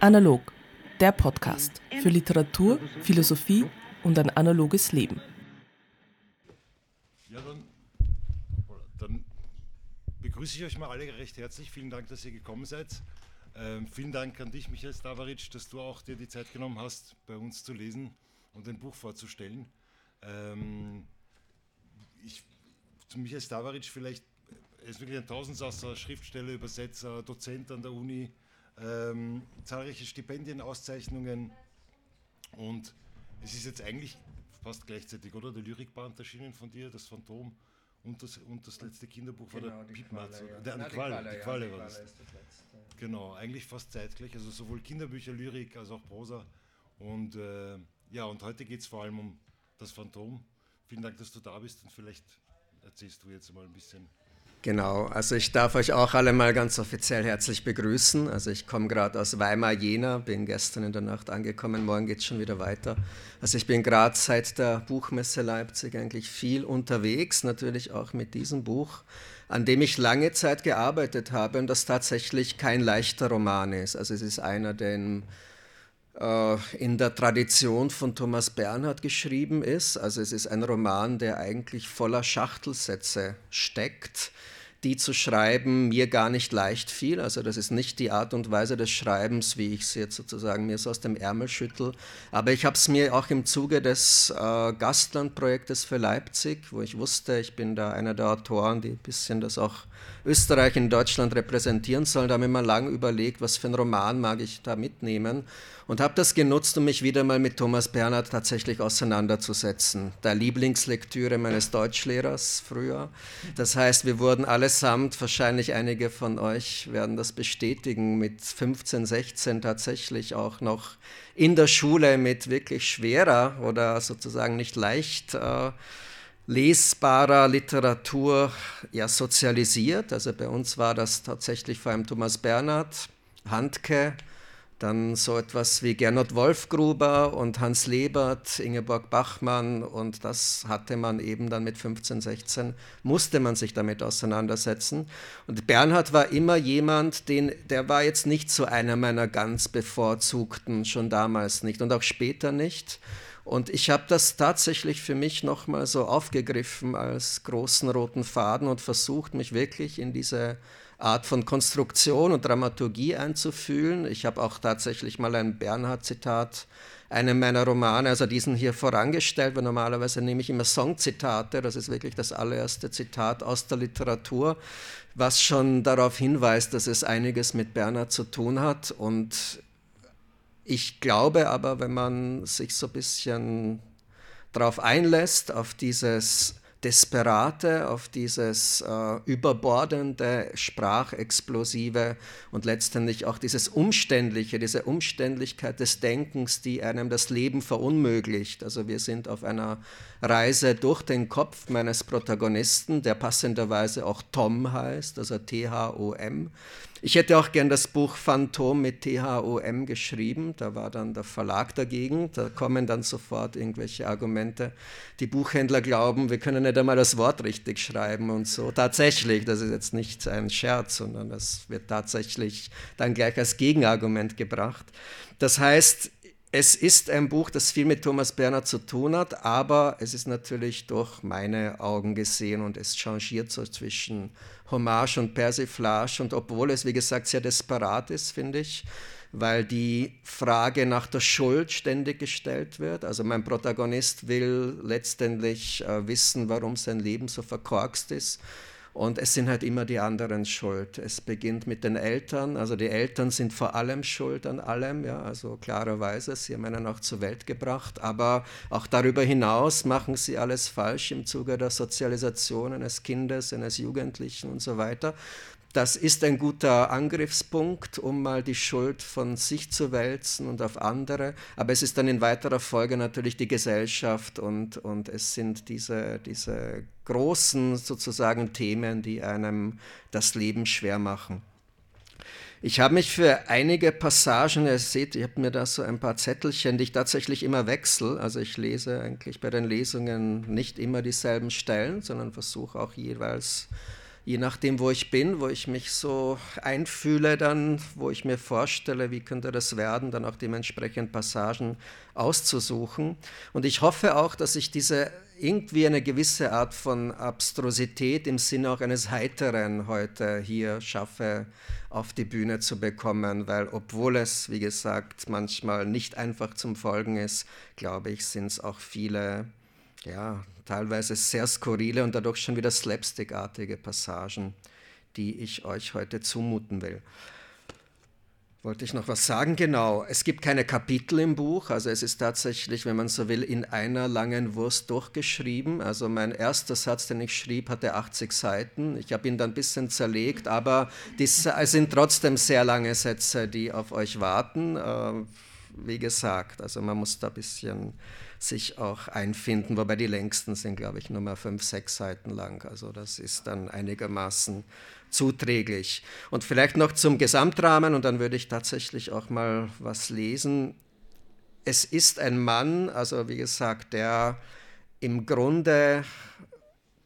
Analog, der Podcast für Literatur, Philosophie und ein analoges Leben. Ja, dann, dann begrüße ich euch mal alle recht herzlich. Vielen Dank, dass ihr gekommen seid. Ähm, vielen Dank an dich, Michael Stavaric, dass du auch dir die Zeit genommen hast, bei uns zu lesen und ein Buch vorzustellen. Ähm, ich, zu Michael Stavaric vielleicht, er ist wirklich ein Tausendsasser, Schriftsteller, Übersetzer, Dozent an der Uni, ähm, zahlreiche Stipendien, Auszeichnungen und es ist jetzt eigentlich fast gleichzeitig, oder? Der Lyrikband erschienen von dir, das Phantom und das, und das letzte Kinderbuch genau, war der Piepmatz. Ja. Der, die Qualle, die Qualle, war das. Genau, eigentlich fast zeitgleich, also sowohl Kinderbücher, Lyrik als auch Prosa. Und äh, ja, und heute geht es vor allem um das Phantom. Vielen Dank, dass du da bist und vielleicht erzählst du jetzt mal ein bisschen Genau, also ich darf euch auch alle mal ganz offiziell herzlich begrüßen. Also ich komme gerade aus Weimar, Jena, bin gestern in der Nacht angekommen, morgen geht es schon wieder weiter. Also ich bin gerade seit der Buchmesse Leipzig eigentlich viel unterwegs, natürlich auch mit diesem Buch, an dem ich lange Zeit gearbeitet habe und das tatsächlich kein leichter Roman ist. Also es ist einer, der äh, in der Tradition von Thomas Bernhard geschrieben ist. Also es ist ein Roman, der eigentlich voller Schachtelsätze steckt die zu schreiben mir gar nicht leicht fiel. Also das ist nicht die Art und Weise des Schreibens, wie ich es jetzt sozusagen mir so aus dem Ärmel schüttel. Aber ich habe es mir auch im Zuge des äh, Gastlandprojektes für Leipzig, wo ich wusste, ich bin da einer der Autoren, die ein bisschen das auch Österreich in Deutschland repräsentieren sollen, da habe ich mir lange überlegt, was für einen Roman mag ich da mitnehmen und habe das genutzt, um mich wieder mal mit Thomas Bernhard tatsächlich auseinanderzusetzen. Der Lieblingslektüre meines Deutschlehrers früher. Das heißt, wir wurden allesamt, wahrscheinlich einige von euch werden das bestätigen, mit 15, 16 tatsächlich auch noch in der Schule mit wirklich schwerer oder sozusagen nicht leicht äh, lesbarer Literatur ja, sozialisiert. Also bei uns war das tatsächlich vor allem Thomas Bernhard, Handke, dann so etwas wie Gernot Wolfgruber und Hans Lebert, Ingeborg Bachmann und das hatte man eben dann mit 15, 16, musste man sich damit auseinandersetzen. Und Bernhard war immer jemand, den, der war jetzt nicht so einer meiner ganz bevorzugten, schon damals nicht und auch später nicht. Und ich habe das tatsächlich für mich nochmal so aufgegriffen als großen roten Faden und versucht, mich wirklich in diese Art von Konstruktion und Dramaturgie einzufühlen. Ich habe auch tatsächlich mal ein Bernhard-Zitat, einem meiner Romane, also diesen hier vorangestellt, weil normalerweise nehme ich immer Songzitate, das ist wirklich das allererste Zitat aus der Literatur, was schon darauf hinweist, dass es einiges mit Bernhard zu tun hat. Und ich glaube aber, wenn man sich so ein bisschen darauf einlässt, auf dieses Desperate, auf dieses äh, überbordende, sprachexplosive und letztendlich auch dieses Umständliche, diese Umständlichkeit des Denkens, die einem das Leben verunmöglicht. Also wir sind auf einer Reise durch den Kopf meines Protagonisten, der passenderweise auch Tom heißt, also T-H-O-M. Ich hätte auch gern das Buch Phantom mit T-H-O-M geschrieben, da war dann der Verlag dagegen, da kommen dann sofort irgendwelche Argumente. Die Buchhändler glauben, wir können nicht einmal das Wort richtig schreiben und so. Tatsächlich, das ist jetzt nicht ein Scherz, sondern das wird tatsächlich dann gleich als Gegenargument gebracht. Das heißt, es ist ein Buch, das viel mit Thomas Berner zu tun hat, aber es ist natürlich durch meine Augen gesehen und es changiert so zwischen Hommage und Persiflage. Und obwohl es, wie gesagt, sehr desperat ist, finde ich, weil die Frage nach der Schuld ständig gestellt wird. Also mein Protagonist will letztendlich äh, wissen, warum sein Leben so verkorkst ist und es sind halt immer die anderen schuld. Es beginnt mit den Eltern. Also die Eltern sind vor allem schuld an allem. Ja, also klarerweise, sie haben einen auch zur Welt gebracht. Aber auch darüber hinaus machen sie alles falsch im Zuge der Sozialisation eines Kindes, eines Jugendlichen und so weiter. Das ist ein guter Angriffspunkt, um mal die Schuld von sich zu wälzen und auf andere. Aber es ist dann in weiterer Folge natürlich die Gesellschaft und, und es sind diese, diese großen sozusagen Themen, die einem das Leben schwer machen. Ich habe mich für einige Passagen, ihr seht, ich habe mir da so ein paar Zettelchen, die ich tatsächlich immer wechsle. Also ich lese eigentlich bei den Lesungen nicht immer dieselben Stellen, sondern versuche auch jeweils je nachdem, wo ich bin, wo ich mich so einfühle, dann, wo ich mir vorstelle, wie könnte das werden, dann auch dementsprechend Passagen auszusuchen. Und ich hoffe auch, dass ich diese irgendwie eine gewisse Art von Abstrusität im Sinne auch eines Heiteren heute hier schaffe, auf die Bühne zu bekommen, weil obwohl es, wie gesagt, manchmal nicht einfach zum Folgen ist, glaube ich, sind es auch viele ja, teilweise sehr skurrile und dadurch schon wieder slapstickartige Passagen, die ich euch heute zumuten will. Wollte ich noch was sagen? Genau, es gibt keine Kapitel im Buch, also es ist tatsächlich, wenn man so will, in einer langen Wurst durchgeschrieben. Also mein erster Satz, den ich schrieb, hatte 80 Seiten. Ich habe ihn dann ein bisschen zerlegt, aber es sind trotzdem sehr lange Sätze, die auf euch warten. Äh, wie gesagt, also man muss da ein bisschen sich auch einfinden, wobei die längsten sind, glaube ich, nur mal fünf, sechs Seiten lang. Also das ist dann einigermaßen zuträglich. Und vielleicht noch zum Gesamtrahmen, und dann würde ich tatsächlich auch mal was lesen. Es ist ein Mann, also wie gesagt, der im Grunde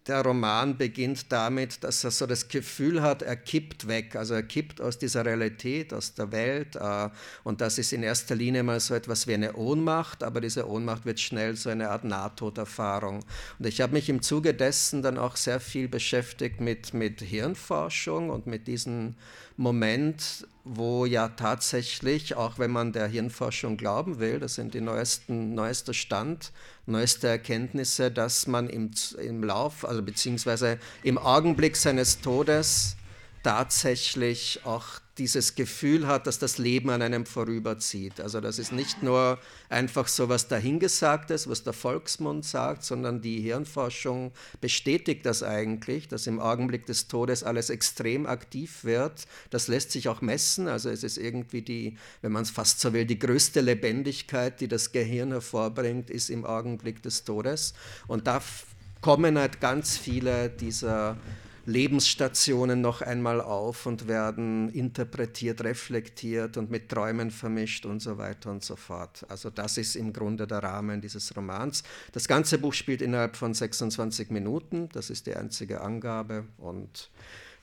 der Roman beginnt damit, dass er so das Gefühl hat, er kippt weg, also er kippt aus dieser Realität, aus der Welt. Äh, und das ist in erster Linie mal so etwas wie eine Ohnmacht, aber diese Ohnmacht wird schnell so eine Art Nahtoderfahrung. Und ich habe mich im Zuge dessen dann auch sehr viel beschäftigt mit, mit Hirnforschung und mit diesem Moment, wo ja tatsächlich, auch wenn man der Hirnforschung glauben will, das sind die neuesten, neuester Stand, neueste Erkenntnisse, dass man im, im Lauf, also beziehungsweise im Augenblick seines Todes tatsächlich auch dieses Gefühl hat, dass das Leben an einem vorüberzieht. Also das ist nicht nur einfach so was dahingesagtes, was der Volksmund sagt, sondern die Hirnforschung bestätigt das eigentlich, dass im Augenblick des Todes alles extrem aktiv wird. Das lässt sich auch messen. Also es ist irgendwie die, wenn man es fast so will, die größte Lebendigkeit, die das Gehirn hervorbringt, ist im Augenblick des Todes. Und da kommen halt ganz viele dieser Lebensstationen noch einmal auf und werden interpretiert, reflektiert und mit Träumen vermischt und so weiter und so fort. Also das ist im Grunde der Rahmen dieses Romans. Das ganze Buch spielt innerhalb von 26 Minuten, das ist die einzige Angabe und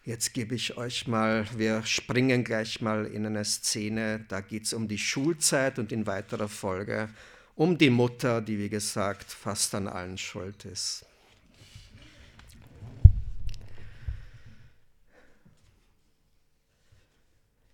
Jetzt gebe ich euch mal, wir springen gleich mal in eine Szene, da geht es um die Schulzeit und in weiterer Folge um die Mutter, die wie gesagt fast an allen schuld ist.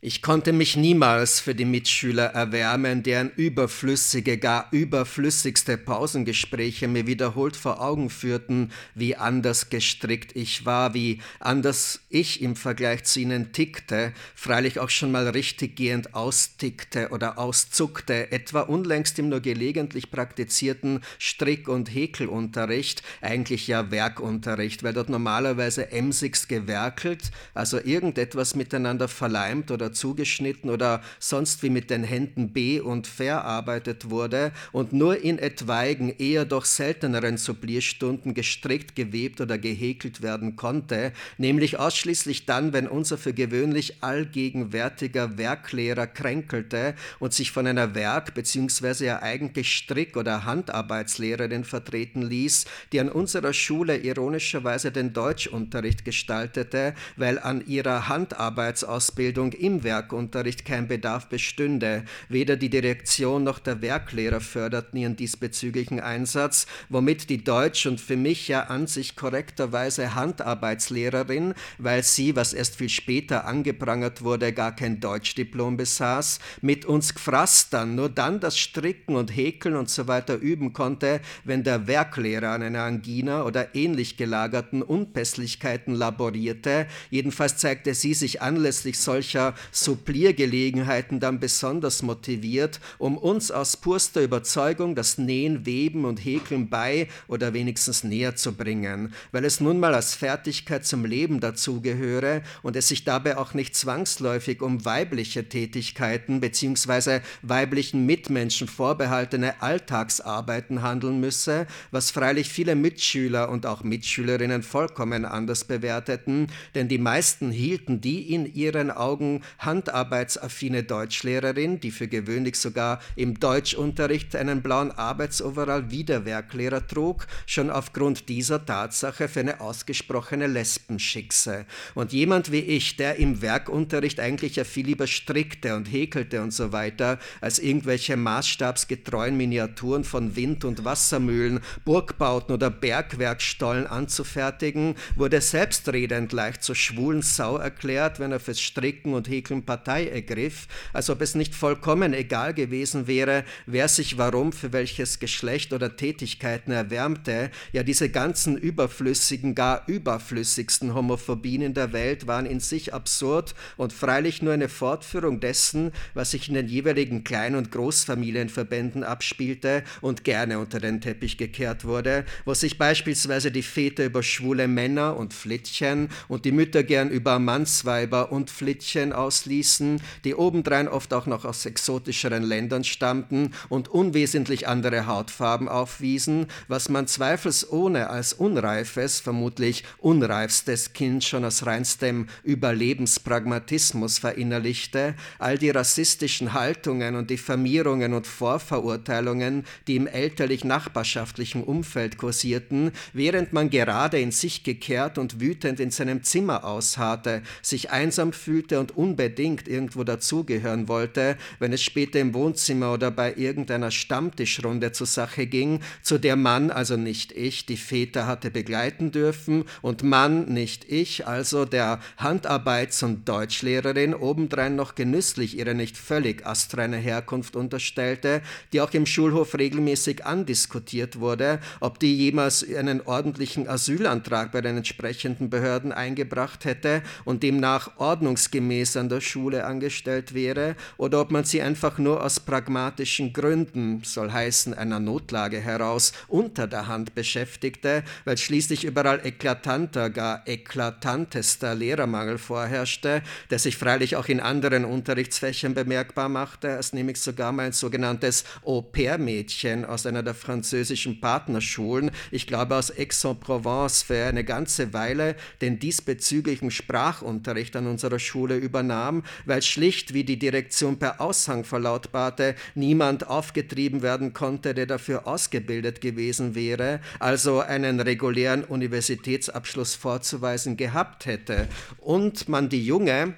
Ich konnte mich niemals für die Mitschüler erwärmen, deren überflüssige, gar überflüssigste Pausengespräche mir wiederholt vor Augen führten, wie anders gestrickt ich war, wie anders ich im Vergleich zu ihnen tickte, freilich auch schon mal richtiggehend austickte oder auszuckte, etwa unlängst im nur gelegentlich praktizierten Strick- und Häkelunterricht, eigentlich ja Werkunterricht, weil dort normalerweise emsigst gewerkelt, also irgendetwas miteinander verleimt oder zugeschnitten oder sonst wie mit den Händen be- und verarbeitet wurde und nur in etwaigen, eher doch selteneren Supplierstunden gestrickt, gewebt oder gehäkelt werden konnte, nämlich ausschließlich dann, wenn unser für gewöhnlich allgegenwärtiger Werklehrer kränkelte und sich von einer Werk- bzw. ja eigentlich Strick- oder Handarbeitslehrerin vertreten ließ, die an unserer Schule ironischerweise den Deutschunterricht gestaltete, weil an ihrer Handarbeitsausbildung im Werkunterricht kein Bedarf bestünde. Weder die Direktion noch der Werklehrer förderten ihren diesbezüglichen Einsatz, womit die Deutsch- und für mich ja an sich korrekterweise Handarbeitslehrerin, weil sie, was erst viel später angeprangert wurde, gar kein Deutschdiplom besaß, mit uns Gfrastern nur dann das Stricken und Häkeln und so weiter üben konnte, wenn der Werklehrer an einer Angina oder ähnlich gelagerten Unpässlichkeiten laborierte. Jedenfalls zeigte sie sich anlässlich solcher Suppliergelegenheiten dann besonders motiviert, um uns aus purster Überzeugung das Nähen, Weben und Häkeln bei oder wenigstens näher zu bringen, weil es nun mal als Fertigkeit zum Leben dazugehöre und es sich dabei auch nicht zwangsläufig um weibliche Tätigkeiten bzw. weiblichen Mitmenschen vorbehaltene Alltagsarbeiten handeln müsse, was freilich viele Mitschüler und auch Mitschülerinnen vollkommen anders bewerteten, denn die meisten hielten die in ihren Augen handarbeitsaffine Deutschlehrerin, die für gewöhnlich sogar im Deutschunterricht einen blauen Arbeitsoverall wie der Werklehrer trug, schon aufgrund dieser Tatsache für eine ausgesprochene Lesbenschickse. Und jemand wie ich, der im Werkunterricht eigentlich ja viel lieber strickte und häkelte und so weiter, als irgendwelche maßstabsgetreuen Miniaturen von Wind- und Wassermühlen, Burgbauten oder Bergwerkstollen anzufertigen, wurde selbstredend leicht zur schwulen Sau erklärt, wenn er fürs Stricken und Häkeln Partei ergriff, als ob es nicht vollkommen egal gewesen wäre, wer sich warum für welches Geschlecht oder Tätigkeiten erwärmte. Ja, diese ganzen überflüssigen, gar überflüssigsten Homophobien in der Welt waren in sich absurd und freilich nur eine Fortführung dessen, was sich in den jeweiligen Klein- und Großfamilienverbänden abspielte und gerne unter den Teppich gekehrt wurde, wo sich beispielsweise die Väter über schwule Männer und Flittchen und die Mütter gern über Mannsweiber und Flittchen ausließen, die obendrein oft auch noch aus exotischeren Ländern stammten und unwesentlich andere Hautfarben aufwiesen, was man zweifelsohne als unreifes, vermutlich unreifstes Kind schon aus reinstem Überlebenspragmatismus verinnerlichte, all die rassistischen Haltungen und Diffamierungen und Vorverurteilungen, die im elterlich-nachbarschaftlichen Umfeld kursierten, während man gerade in sich gekehrt und wütend in seinem Zimmer ausharrte, sich einsam fühlte und unbedingt irgendwo dazugehören wollte, wenn es später im Wohnzimmer oder bei irgendeiner Stammtischrunde zur Sache ging, zu der Mann, also nicht ich, die Väter hatte begleiten dürfen und Mann, nicht ich, also der Handarbeits- und Deutschlehrerin obendrein noch genüsslich ihre nicht völlig astreine Herkunft unterstellte, die auch im Schulhof regelmäßig andiskutiert wurde, ob die jemals einen ordentlichen Asylantrag bei den entsprechenden Behörden eingebracht hätte und demnach ordnungsgemäß an der Schule angestellt wäre, oder ob man sie einfach nur aus pragmatischen Gründen, soll heißen einer Notlage heraus, unter der Hand beschäftigte, weil schließlich überall eklatanter, gar eklatantester Lehrermangel vorherrschte, der sich freilich auch in anderen Unterrichtsfächern bemerkbar machte, als nämlich sogar mal ein sogenanntes Au-pair-Mädchen aus einer der französischen Partnerschulen, ich glaube aus Aix-en-Provence, für eine ganze Weile den diesbezüglichen Sprachunterricht an unserer Schule übernahm, weil schlicht, wie die Direktion per Aushang verlautbarte, niemand aufgetrieben werden konnte, der dafür ausgebildet gewesen wäre, also einen regulären Universitätsabschluss vorzuweisen gehabt hätte. Und man die junge,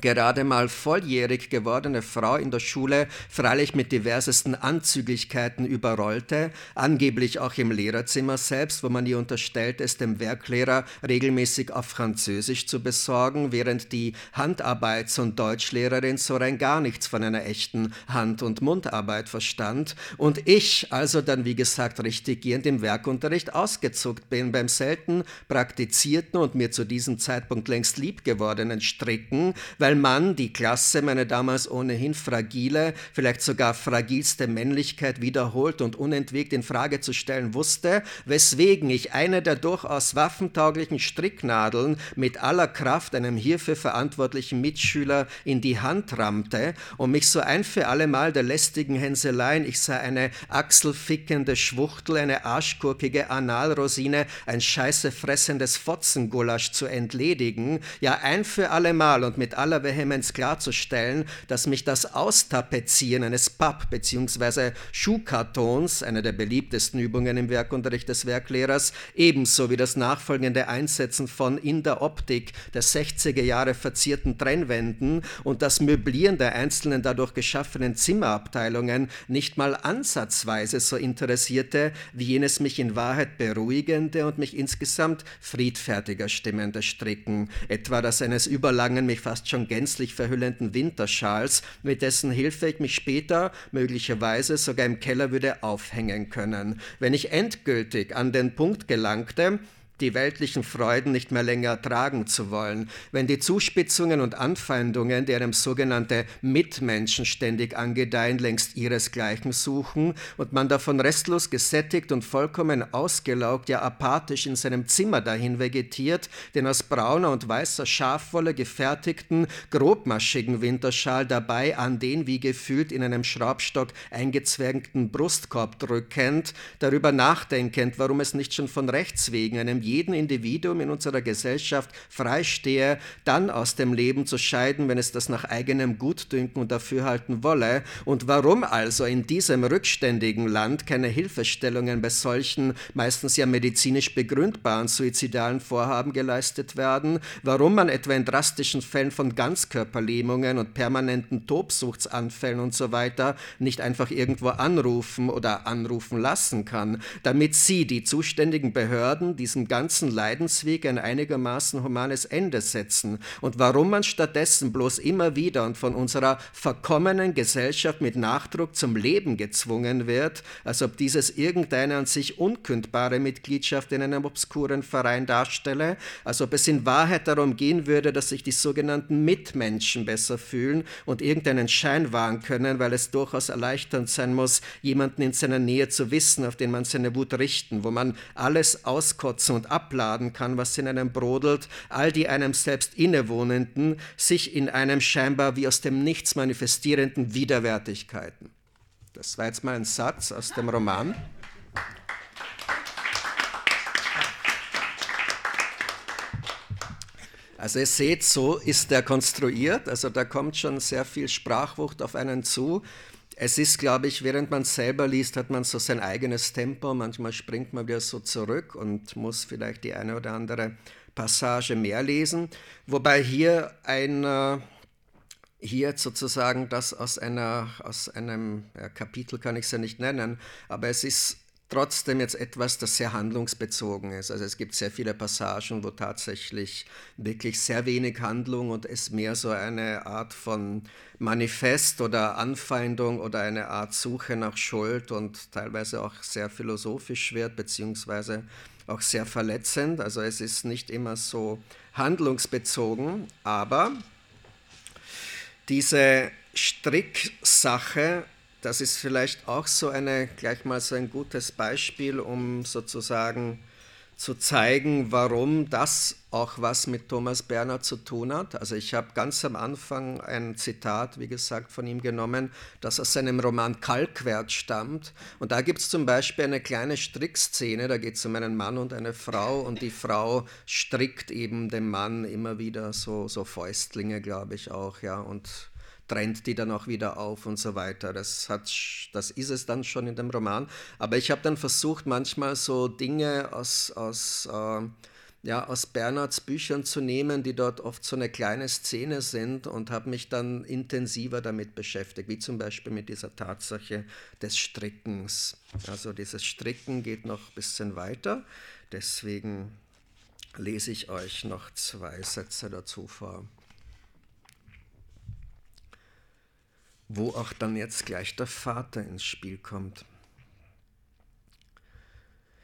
gerade mal volljährig gewordene Frau in der Schule freilich mit diversesten Anzüglichkeiten überrollte, angeblich auch im Lehrerzimmer selbst, wo man ihr unterstellt, es dem Werklehrer regelmäßig auf Französisch zu besorgen, während die Handarbeits- und Deutschlehrerin so rein gar nichts von einer echten Hand- und Mundarbeit verstand und ich also dann, wie gesagt, richtiggehend im Werkunterricht ausgezuckt bin beim selten praktizierten und mir zu diesem Zeitpunkt längst lieb gewordenen Stricken, weil Mann die Klasse, meine damals ohnehin fragile, vielleicht sogar fragilste Männlichkeit wiederholt und unentwegt in Frage zu stellen wusste, weswegen ich eine der durchaus waffentauglichen Stricknadeln mit aller Kraft einem hierfür verantwortlichen Mitschüler in die Hand rammte und mich so ein für allemal der lästigen Hänseleien, ich sei eine achselfickende Schwuchtel, eine arschgurkige Analrosine, ein scheißefressendes Fotzengulasch zu entledigen, ja ein für allemal und mit aller Vehemenz klarzustellen, dass mich das Austapezieren eines Papp- bzw. Schuhkartons, eine der beliebtesten Übungen im Werkunterricht des Werklehrers, ebenso wie das nachfolgende Einsetzen von in der Optik der 60er Jahre verzierten Trennwänden und das Möblieren der einzelnen dadurch geschaffenen Zimmerabteilungen nicht mal ansatzweise so interessierte, wie jenes mich in Wahrheit beruhigende und mich insgesamt friedfertiger stimmende Stricken, etwa das eines überlangen, mich fast schon gänzlich verhüllenden Winterschals, mit dessen Hilfe ich mich später möglicherweise sogar im Keller würde aufhängen können. Wenn ich endgültig an den Punkt gelangte, die weltlichen Freuden nicht mehr länger tragen zu wollen, wenn die Zuspitzungen und Anfeindungen, einem sogenannte Mitmenschen ständig angedeihen, längst ihresgleichen suchen und man davon restlos gesättigt und vollkommen ausgelaugt, ja apathisch in seinem Zimmer dahin vegetiert, den aus brauner und weißer Schafwolle gefertigten, grobmaschigen Winterschal dabei an den wie gefühlt in einem Schraubstock eingezwängten Brustkorb drückend, darüber nachdenkend, warum es nicht schon von Rechts wegen einem jedem Individuum in unserer Gesellschaft freistehe, dann aus dem Leben zu scheiden, wenn es das nach eigenem Gutdünken und Dafürhalten wolle, und warum also in diesem rückständigen Land keine Hilfestellungen bei solchen, meistens ja medizinisch begründbaren suizidalen Vorhaben geleistet werden, warum man etwa in drastischen Fällen von Ganzkörperlähmungen und permanenten Tobsuchtsanfällen und so nicht einfach irgendwo anrufen oder anrufen lassen kann, damit sie, die zuständigen Behörden, diesem ganzen Leidensweg ein einigermaßen humanes Ende setzen. Und warum man stattdessen bloß immer wieder und von unserer verkommenen Gesellschaft mit Nachdruck zum Leben gezwungen wird, als ob dieses irgendeine an sich unkündbare Mitgliedschaft in einem obskuren Verein darstelle, als ob es in Wahrheit darum gehen würde, dass sich die sogenannten Mitmenschen besser fühlen und irgendeinen Schein wahren können, weil es durchaus erleichternd sein muss, jemanden in seiner Nähe zu wissen, auf den man seine Wut richten, wo man alles auskotzen und abladen kann, was in einem brodelt, all die einem selbst innewohnenden, sich in einem scheinbar wie aus dem Nichts manifestierenden Widerwärtigkeiten. Das war jetzt mal ein Satz aus dem Roman. Also ihr seht, so ist der konstruiert. Also da kommt schon sehr viel Sprachwucht auf einen zu. Es ist, glaube ich, während man selber liest, hat man so sein eigenes Tempo. Manchmal springt man wieder so zurück und muss vielleicht die eine oder andere Passage mehr lesen. Wobei hier ein, äh, hier sozusagen das aus, einer, aus einem ja, Kapitel kann ich es ja nicht nennen, aber es ist trotzdem jetzt etwas, das sehr handlungsbezogen ist. Also es gibt sehr viele Passagen, wo tatsächlich wirklich sehr wenig Handlung und es mehr so eine Art von Manifest oder Anfeindung oder eine Art Suche nach Schuld und teilweise auch sehr philosophisch wird, beziehungsweise auch sehr verletzend. Also es ist nicht immer so handlungsbezogen, aber diese Stricksache das ist vielleicht auch so eine, gleich mal so ein gutes Beispiel, um sozusagen zu zeigen, warum das auch was mit Thomas Berner zu tun hat. Also ich habe ganz am Anfang ein Zitat, wie gesagt, von ihm genommen, das aus seinem Roman Kalkwert stammt. Und da gibt es zum Beispiel eine kleine Strickszene, da geht es um einen Mann und eine Frau und die Frau strickt eben dem Mann immer wieder so, so Fäustlinge, glaube ich auch, ja, und trennt die dann auch wieder auf und so weiter. Das, hat, das ist es dann schon in dem Roman. Aber ich habe dann versucht, manchmal so Dinge aus, aus, äh, ja, aus Bernhards Büchern zu nehmen, die dort oft so eine kleine Szene sind und habe mich dann intensiver damit beschäftigt, wie zum Beispiel mit dieser Tatsache des Strickens. Also dieses Stricken geht noch ein bisschen weiter, deswegen lese ich euch noch zwei Sätze dazu vor. Wo auch dann jetzt gleich der Vater ins Spiel kommt.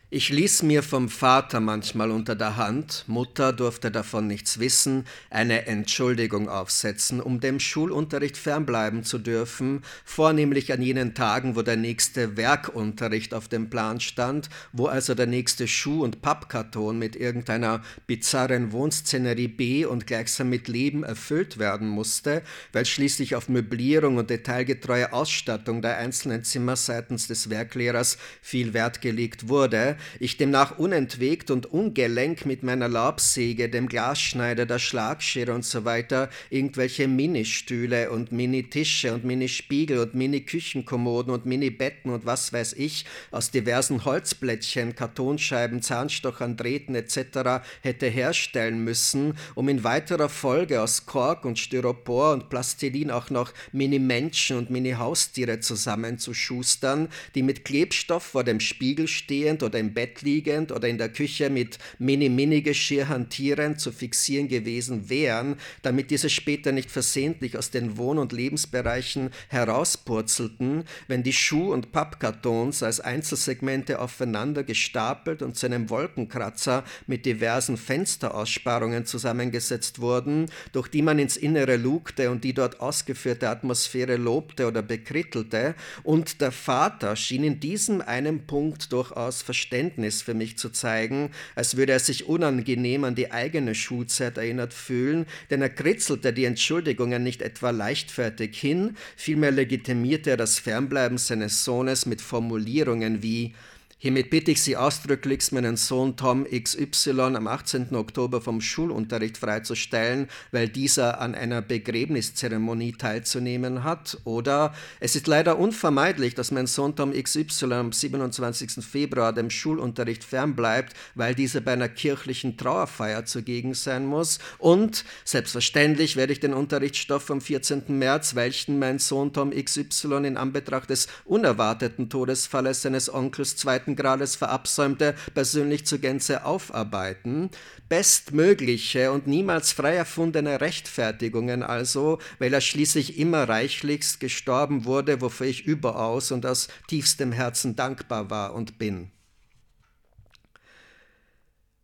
Ich ließ mir vom Vater manchmal unter der Hand, Mutter durfte davon nichts wissen, eine Entschuldigung aufsetzen, um dem Schulunterricht fernbleiben zu dürfen, vornehmlich an jenen Tagen, wo der nächste Werkunterricht auf dem Plan stand, wo also der nächste Schuh- und Pappkarton mit irgendeiner bizarren Wohnszenerie B und gleichsam mit Leben erfüllt werden musste, weil schließlich auf Möblierung und detailgetreue Ausstattung der einzelnen Zimmer seitens des Werklehrers viel Wert gelegt wurde, ich demnach unentwegt und ungelenk mit meiner Laubsäge, dem Glasschneider, der Schlagschere und so weiter irgendwelche Ministühle und Mini-Tische und Mini-Spiegel und Mini-Küchenkommoden und Mini-Betten und was weiß ich aus diversen Holzblättchen, Kartonscheiben, Zahnstochern, Drähten etc. hätte herstellen müssen, um in weiterer Folge aus Kork und Styropor und Plastilin auch noch Mini-Menschen und Mini-Haustiere zusammenzuschustern, die mit Klebstoff vor dem Spiegel stehend oder im im Bett liegend oder in der Küche mit Mini-Mini-Geschirr hantierend zu fixieren gewesen wären, damit diese später nicht versehentlich aus den Wohn- und Lebensbereichen herauspurzelten, wenn die Schuh- und Pappkartons als Einzelsegmente aufeinander gestapelt und zu einem Wolkenkratzer mit diversen Fensteraussparungen zusammengesetzt wurden, durch die man ins Innere lugte und die dort ausgeführte Atmosphäre lobte oder bekrittelte, und der Vater schien in diesem einen Punkt durchaus verständlich Verständnis für mich zu zeigen, als würde er sich unangenehm an die eigene Schulzeit erinnert fühlen, denn er kritzelte die Entschuldigungen nicht etwa leichtfertig hin, vielmehr legitimierte er das Fernbleiben seines Sohnes mit Formulierungen wie Hiermit bitte ich Sie ausdrücklichst, meinen Sohn Tom XY am 18. Oktober vom Schulunterricht freizustellen, weil dieser an einer Begräbniszeremonie teilzunehmen hat. Oder es ist leider unvermeidlich, dass mein Sohn Tom XY am 27. Februar dem Schulunterricht fernbleibt, weil dieser bei einer kirchlichen Trauerfeier zugegen sein muss. Und selbstverständlich werde ich den Unterrichtsstoff vom 14. März, welchen mein Sohn Tom XY in Anbetracht des unerwarteten Todesfalles seines Onkels zweiten Grades verabsäumte, persönlich zur Gänze aufarbeiten. Bestmögliche und niemals frei erfundene Rechtfertigungen also, weil er schließlich immer reichlichst gestorben wurde, wofür ich überaus und aus tiefstem Herzen dankbar war und bin.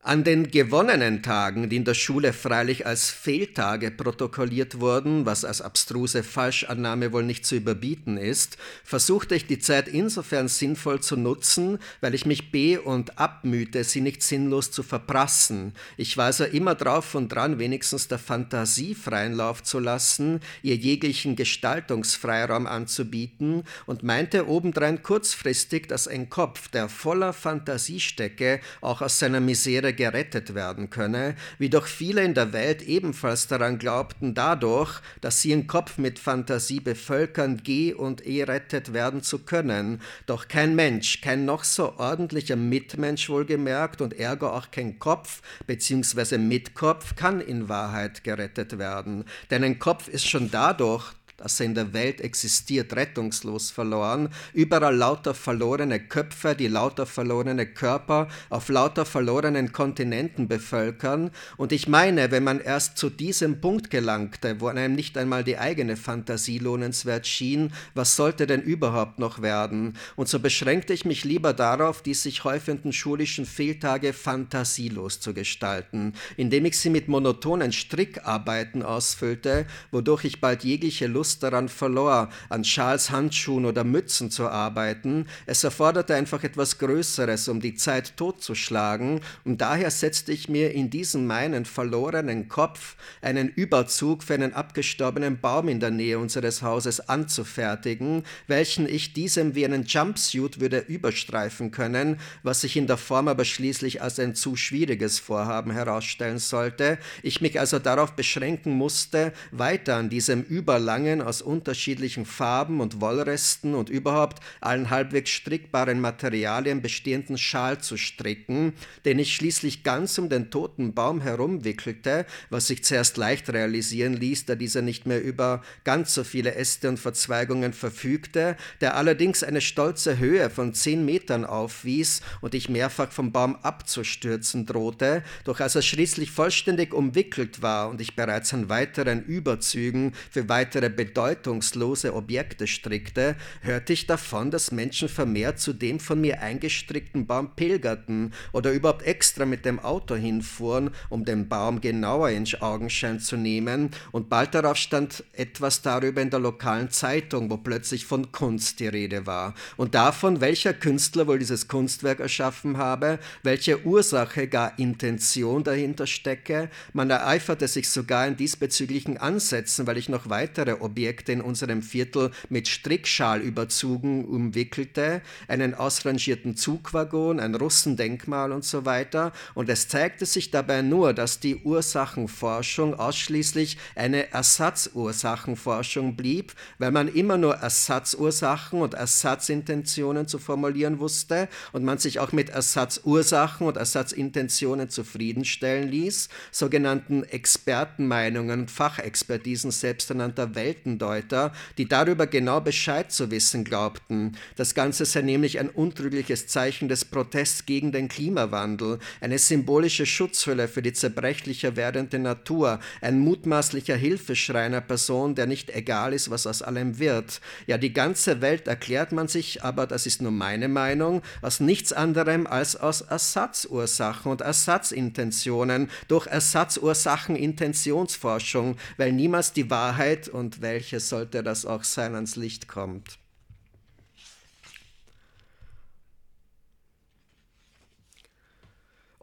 An den gewonnenen Tagen, die in der Schule freilich als Fehltage protokolliert wurden, was als abstruse Falschannahme wohl nicht zu überbieten ist, versuchte ich die Zeit insofern sinnvoll zu nutzen, weil ich mich be- und abmühte, sie nicht sinnlos zu verprassen. Ich war also immer drauf und dran, wenigstens der Fantasie freien Lauf zu lassen, ihr jeglichen Gestaltungsfreiraum anzubieten und meinte obendrein kurzfristig, dass ein Kopf, der voller Fantasie stecke, auch aus seiner Misere gerettet werden könne, wie doch viele in der Welt ebenfalls daran glaubten, dadurch, dass sie ihren Kopf mit Fantasie bevölkern, geh und eh rettet werden zu können. Doch kein Mensch, kein noch so ordentlicher Mitmensch wohlgemerkt und ergo auch kein Kopf bzw. Mitkopf kann in Wahrheit gerettet werden. Denn ein Kopf ist schon dadurch dass er in der Welt existiert, rettungslos verloren. Überall lauter verlorene Köpfe, die lauter verlorene Körper auf lauter verlorenen Kontinenten bevölkern. Und ich meine, wenn man erst zu diesem Punkt gelangte, wo einem nicht einmal die eigene Fantasie lohnenswert schien, was sollte denn überhaupt noch werden? Und so beschränkte ich mich lieber darauf, die sich häufenden schulischen Fehltage fantasielos zu gestalten, indem ich sie mit monotonen Strickarbeiten ausfüllte, wodurch ich bald jegliche Lust Lust daran verlor, an Schals Handschuhen oder Mützen zu arbeiten. Es erforderte einfach etwas Größeres, um die Zeit totzuschlagen, und daher setzte ich mir in diesem meinen verlorenen Kopf einen Überzug für einen abgestorbenen Baum in der Nähe unseres Hauses anzufertigen, welchen ich diesem wie einen Jumpsuit würde überstreifen können, was sich in der Form aber schließlich als ein zu schwieriges Vorhaben herausstellen sollte. Ich mich also darauf beschränken musste, weiter an diesem überlangen aus unterschiedlichen Farben und Wollresten und überhaupt allen halbwegs strickbaren Materialien bestehenden Schal zu stricken, den ich schließlich ganz um den toten Baum herumwickelte, was sich zuerst leicht realisieren ließ, da dieser nicht mehr über ganz so viele Äste und Verzweigungen verfügte, der allerdings eine stolze Höhe von zehn Metern aufwies und ich mehrfach vom Baum abzustürzen drohte, doch als er schließlich vollständig umwickelt war und ich bereits an weiteren Überzügen für weitere bedeutungslose Objekte strickte, hörte ich davon, dass Menschen vermehrt zu dem von mir eingestrickten Baum pilgerten oder überhaupt extra mit dem Auto hinfuhren, um den Baum genauer in Augenschein zu nehmen, und bald darauf stand etwas darüber in der lokalen Zeitung, wo plötzlich von Kunst die Rede war, und davon, welcher Künstler wohl dieses Kunstwerk erschaffen habe, welche Ursache, gar Intention dahinter stecke. Man ereiferte sich sogar in diesbezüglichen Ansätzen, weil ich noch weitere Objekte in unserem Viertel mit Strickschalüberzugen umwickelte, einen ausrangierten Zugwaggon, ein Russendenkmal und so weiter. Und es zeigte sich dabei nur, dass die Ursachenforschung ausschließlich eine Ersatzursachenforschung blieb, weil man immer nur Ersatzursachen und Ersatzintentionen zu formulieren wusste und man sich auch mit Ersatzursachen und Ersatzintentionen zufriedenstellen ließ, sogenannten Expertenmeinungen und Fachexpertisen selbsternannter Welten Seitendeuter, die darüber genau Bescheid zu wissen glaubten. Das Ganze sei nämlich ein untrügliches Zeichen des Protests gegen den Klimawandel, eine symbolische Schutzhülle für die zerbrechlicher werdende Natur, ein mutmaßlicher Hilfeschrei einer Person, der nicht egal ist, was aus allem wird. Ja, die ganze Welt erklärt man sich, aber das ist nur meine Meinung, aus nichts anderem als aus Ersatzursachen und Ersatzintentionen durch Ersatzursachen-Intentionsforschung, weil niemals die Wahrheit und welche welche sollte das auch sein, ans Licht kommt.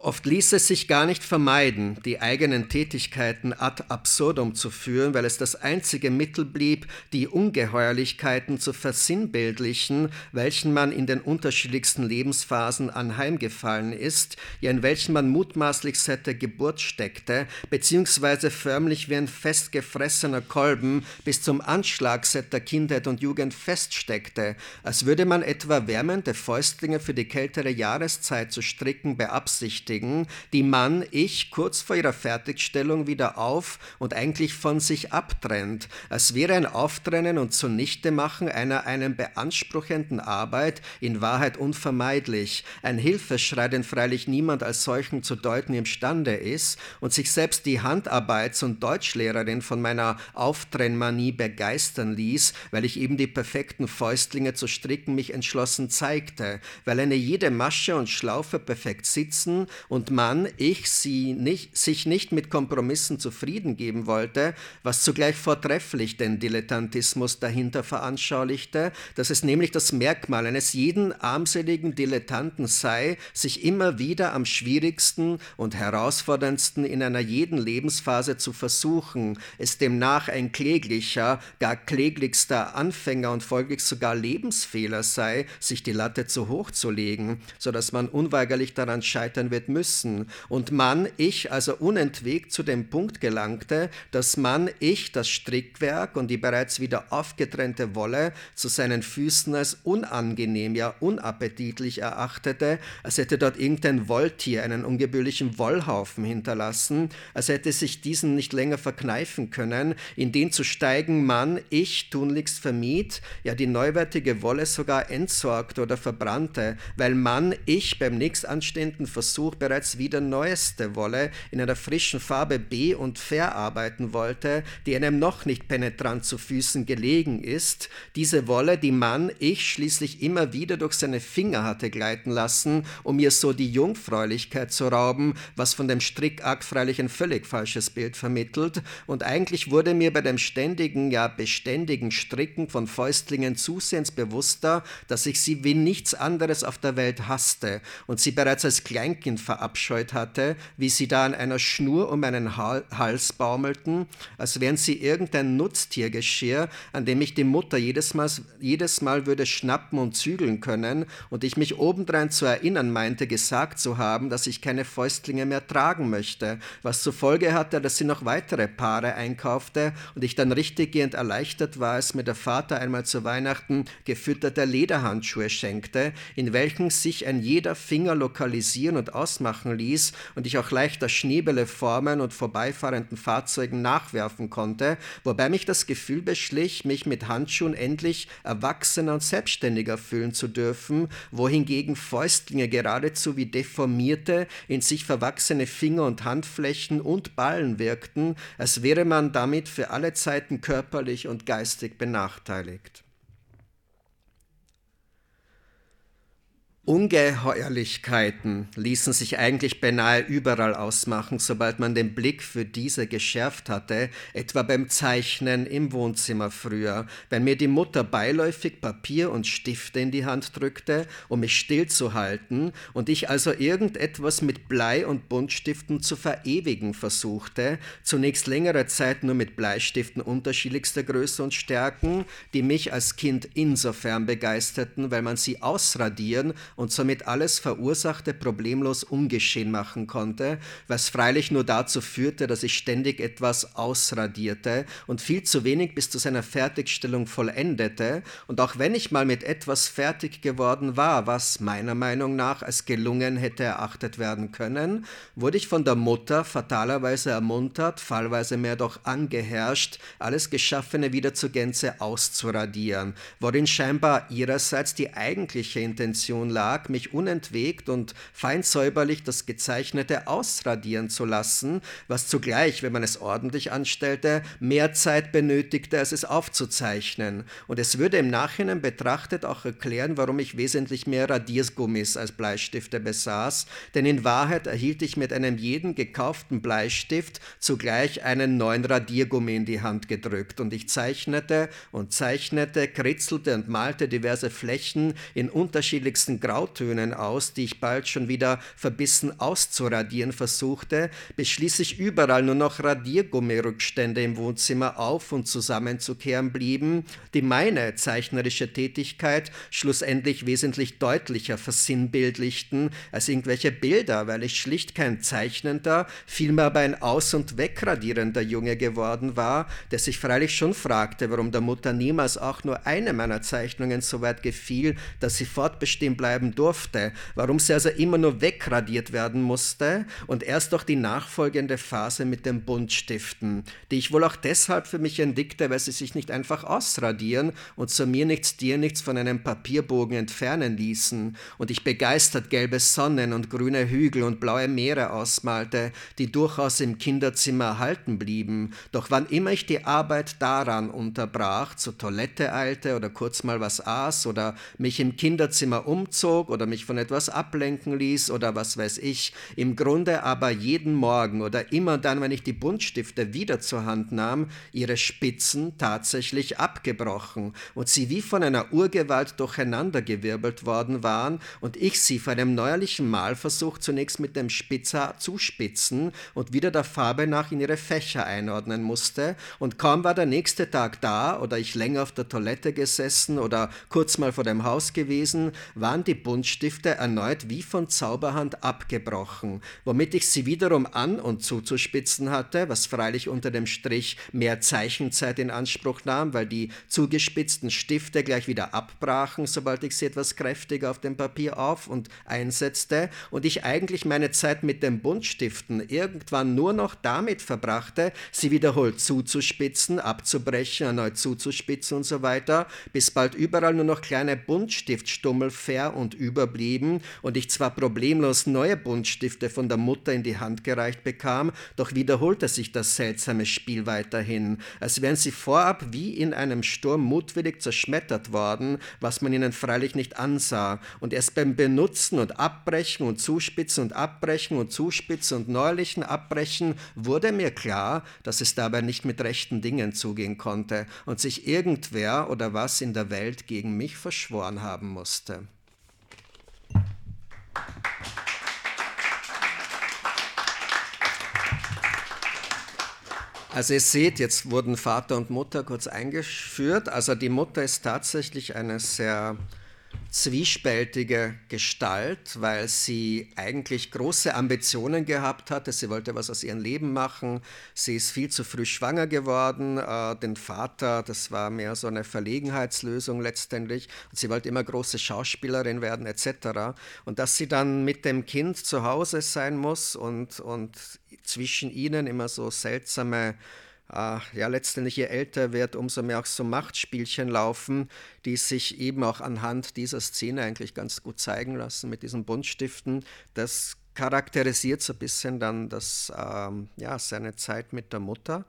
Oft ließ es sich gar nicht vermeiden, die eigenen Tätigkeiten ad absurdum zu führen, weil es das einzige Mittel blieb, die Ungeheuerlichkeiten zu versinnbildlichen, welchen man in den unterschiedlichsten Lebensphasen anheimgefallen ist, ja in welchen man mutmaßlich seit der Geburt steckte, beziehungsweise förmlich wie ein festgefressener Kolben bis zum Anschlag seit der Kindheit und Jugend feststeckte, als würde man etwa wärmende Fäustlinge für die kältere Jahreszeit zu stricken beabsichtigen, beschäftigen, die man, ich, kurz vor ihrer Fertigstellung wieder auf und eigentlich von sich abtrennt, als wäre ein Auftrennen und Zunichtemachen einer einen beanspruchenden Arbeit in Wahrheit unvermeidlich, ein Hilfeschrei, den freilich niemand als solchen zu deuten imstande ist und sich selbst die Handarbeits- und Deutschlehrerin von meiner Auftrennmanie begeistern ließ, weil ich eben die perfekten Fäustlinge zu stricken mich entschlossen zeigte, weil eine jede Masche und Schlaufe perfekt sitzen und man, ich, sie nicht, sich nicht mit Kompromissen zufrieden geben wollte, was zugleich vortrefflich den Dilettantismus dahinter veranschaulichte, dass es nämlich das Merkmal eines jeden armseligen Dilettanten sei, sich immer wieder am schwierigsten und herausforderndsten in einer jeden Lebensphase zu versuchen, es demnach ein kläglicher, gar kläglichster Anfänger und folglich sogar Lebensfehler sei, sich die Latte zu hoch zu legen, so dass man unweigerlich daran scheitern wird müssen. Und man, ich also unentwegt zu dem Punkt gelangte, dass man, ich das Strickwerk und die bereits wieder aufgetrennte Wolle zu seinen Füßen als unangenehm, ja unappetitlich erachtete, als hätte dort irgendein Wolltier einen ungebührlichen Wollhaufen hinterlassen, als hätte sich diesen nicht länger verkneifen können, in den zu steigen man, ich tunlichst vermied, ja die neuwertige Wolle sogar entsorgte oder verbrannte, weil man, ich beim nächstanstehenden Versuch bereits wieder neueste Wolle in einer frischen Farbe be- und verarbeiten wollte, die einem noch nicht penetrant zu Füßen gelegen ist, diese Wolle, die man, ich schließlich immer wieder durch seine Finger hatte gleiten lassen, um ihr so die Jungfräulichkeit zu rauben, was von dem Strickakt freilich ein völlig falsches Bild vermittelt, und eigentlich wurde mir bei dem ständigen, ja beständigen Stricken von Fäustlingen zusehends bewusster, dass ich sie wie nichts anderes auf der Welt hasste und sie bereits als Kleinkind verabscheut hatte, wie sie da an einer Schnur um meinen Hals baumelten, als wären sie irgendein Nutztiergeschirr, an dem ich die Mutter jedes Mal, jedes Mal würde schnappen und zügeln können und ich mich obendrein zu erinnern meinte, gesagt zu haben, dass ich keine Fäustlinge mehr tragen möchte, was zur Folge hatte, dass sie noch weitere Paare einkaufte und ich dann richtiggehend erleichtert war, als mir der Vater einmal zu Weihnachten gefütterte Lederhandschuhe schenkte, in welchen sich ein jeder Finger lokalisieren und ausmachen ließ und ich auch leichter Schneebälle formen und vorbeifahrenden Fahrzeugen nachwerfen konnte, wobei mich das Gefühl beschlich, mich mit Handschuhen endlich erwachsener und selbstständiger fühlen zu dürfen, wohingegen Fäustlinge geradezu wie deformierte, in sich verwachsene Finger und Handflächen und Ballen wirkten, als wäre man damit für alle Zeiten körperlich und geistig benachteiligt. Ungeheuerlichkeiten ließen sich eigentlich beinahe überall ausmachen, sobald man den Blick für diese geschärft hatte, etwa beim Zeichnen im Wohnzimmer früher, wenn mir die Mutter beiläufig Papier und Stifte in die Hand drückte, um mich stillzuhalten, und ich also irgendetwas mit Blei und Buntstiften zu verewigen versuchte, zunächst längere Zeit nur mit Bleistiften unterschiedlichster Größe und Stärken, die mich als Kind insofern begeisterten, weil man sie ausradieren und somit alles Verursachte problemlos ungeschehen machen konnte, was freilich nur dazu führte, dass ich ständig etwas ausradierte und viel zu wenig bis zu seiner Fertigstellung vollendete, und auch wenn ich mal mit etwas fertig geworden war, was meiner Meinung nach als gelungen hätte erachtet werden können, wurde ich von der Mutter fatalerweise ermuntert, fallweise mehr doch angeherrscht, alles Geschaffene wieder zur Gänze auszuradieren, worin scheinbar ihrerseits die eigentliche Intention lag, lag, mich unentwegt und fein säuberlich das Gezeichnete ausradieren zu lassen, was zugleich, wenn man es ordentlich anstellte, mehr Zeit benötigte, als es aufzuzeichnen. Und es würde im Nachhinein betrachtet auch erklären, warum ich wesentlich mehr Radiergummis als Bleistifte besaß, denn in Wahrheit erhielt ich mit einem jeden gekauften Bleistift zugleich einen neuen Radiergummi in die Hand gedrückt und ich zeichnete und zeichnete, kritzelte und malte diverse Flächen in unterschiedlichsten Grautönen aus, die ich bald schon wieder verbissen auszuradieren versuchte, bis schließlich überall nur noch Radiergummirückstände im Wohnzimmer auf und zusammenzukehren blieben, die meine zeichnerische Tätigkeit schlussendlich wesentlich deutlicher versinnbildlichten als irgendwelche Bilder, weil ich schlicht kein zeichnender, vielmehr aber ein aus- und wegradierender Junge geworden war, der sich freilich schon fragte, warum der Mutter niemals auch nur eine meiner Zeichnungen so weit gefiel, dass sie fortbestehen bleiben durfte, warum sie also immer nur wegradiert werden musste und erst durch die nachfolgende Phase mit den Buntstiften, die ich wohl auch deshalb für mich entdeckte, weil sie sich nicht einfach ausradieren und zu mir nichts, dir nichts von einem Papierbogen entfernen ließen und ich begeistert gelbe Sonnen und grüne Hügel und blaue Meere ausmalte, die durchaus im Kinderzimmer erhalten blieben, doch wann immer ich die Arbeit daran unterbrach, zur Toilette eilte oder kurz mal was aß oder mich im Kinderzimmer umzog oder mich von etwas ablenken ließ oder was weiß ich, im Grunde aber jeden Morgen oder immer dann, wenn ich die Buntstifte wieder zur Hand nahm, ihre Spitzen tatsächlich abgebrochen und sie wie von einer Urgewalt durcheinandergewirbelt worden waren und ich sie vor einem neuerlichen Malversuch zunächst mit dem Spitzer zuspitzen und wieder der Farbe nach in ihre Fächer einordnen musste. Und kaum war der nächste Tag da oder ich länger auf der Toilette gesessen oder kurz mal vor dem Haus gewesen, waren die Buntstifte erneut wie von Zauberhand abgebrochen, womit ich sie wiederum an und zuzuspitzen hatte, was freilich unter dem Strich mehr Zeichenzeit in Anspruch nahm, weil die zugespitzten Stifte gleich wieder abbrachen, sobald ich sie etwas kräftiger auf dem Papier auf und einsetzte und ich eigentlich meine Zeit mit den Buntstiften irgendwann nur noch damit verbrachte, sie wiederholt zuzuspitzen, abzubrechen, erneut zuzuspitzen und so weiter, bis bald überall nur noch kleine Buntstiftstummel ver und überblieben und ich zwar problemlos neue Buntstifte von der Mutter in die Hand gereicht bekam, doch wiederholte sich das seltsame Spiel weiterhin, als wären sie vorab wie in einem Sturm mutwillig zerschmettert worden, was man ihnen freilich nicht ansah, und erst beim Benutzen und Abbrechen und Zuspitzen und Abbrechen und Zuspitzen und neuerlichen Abbrechen wurde mir klar, dass es dabei nicht mit rechten Dingen zugehen konnte und sich irgendwer oder was in der Welt gegen mich verschworen haben musste. Also ihr seht, jetzt wurden Vater und Mutter kurz eingeführt. Also die Mutter ist tatsächlich eine sehr zwiespältige Gestalt, weil sie eigentlich große Ambitionen gehabt hatte. Sie wollte was aus ihrem Leben machen. Sie ist viel zu früh schwanger geworden. Äh, den Vater, das war mehr so eine Verlegenheitslösung letztendlich. Und sie wollte immer große Schauspielerin werden etc. Und dass sie dann mit dem Kind zu Hause sein muss und, und zwischen ihnen immer so seltsame äh, ja, letztendlich je älter wird, umso mehr auch so Machtspielchen laufen, die sich eben auch anhand dieser Szene eigentlich ganz gut zeigen lassen mit diesen Buntstiften. Das charakterisiert so ein bisschen dann das, ähm, ja, seine Zeit mit der Mutter.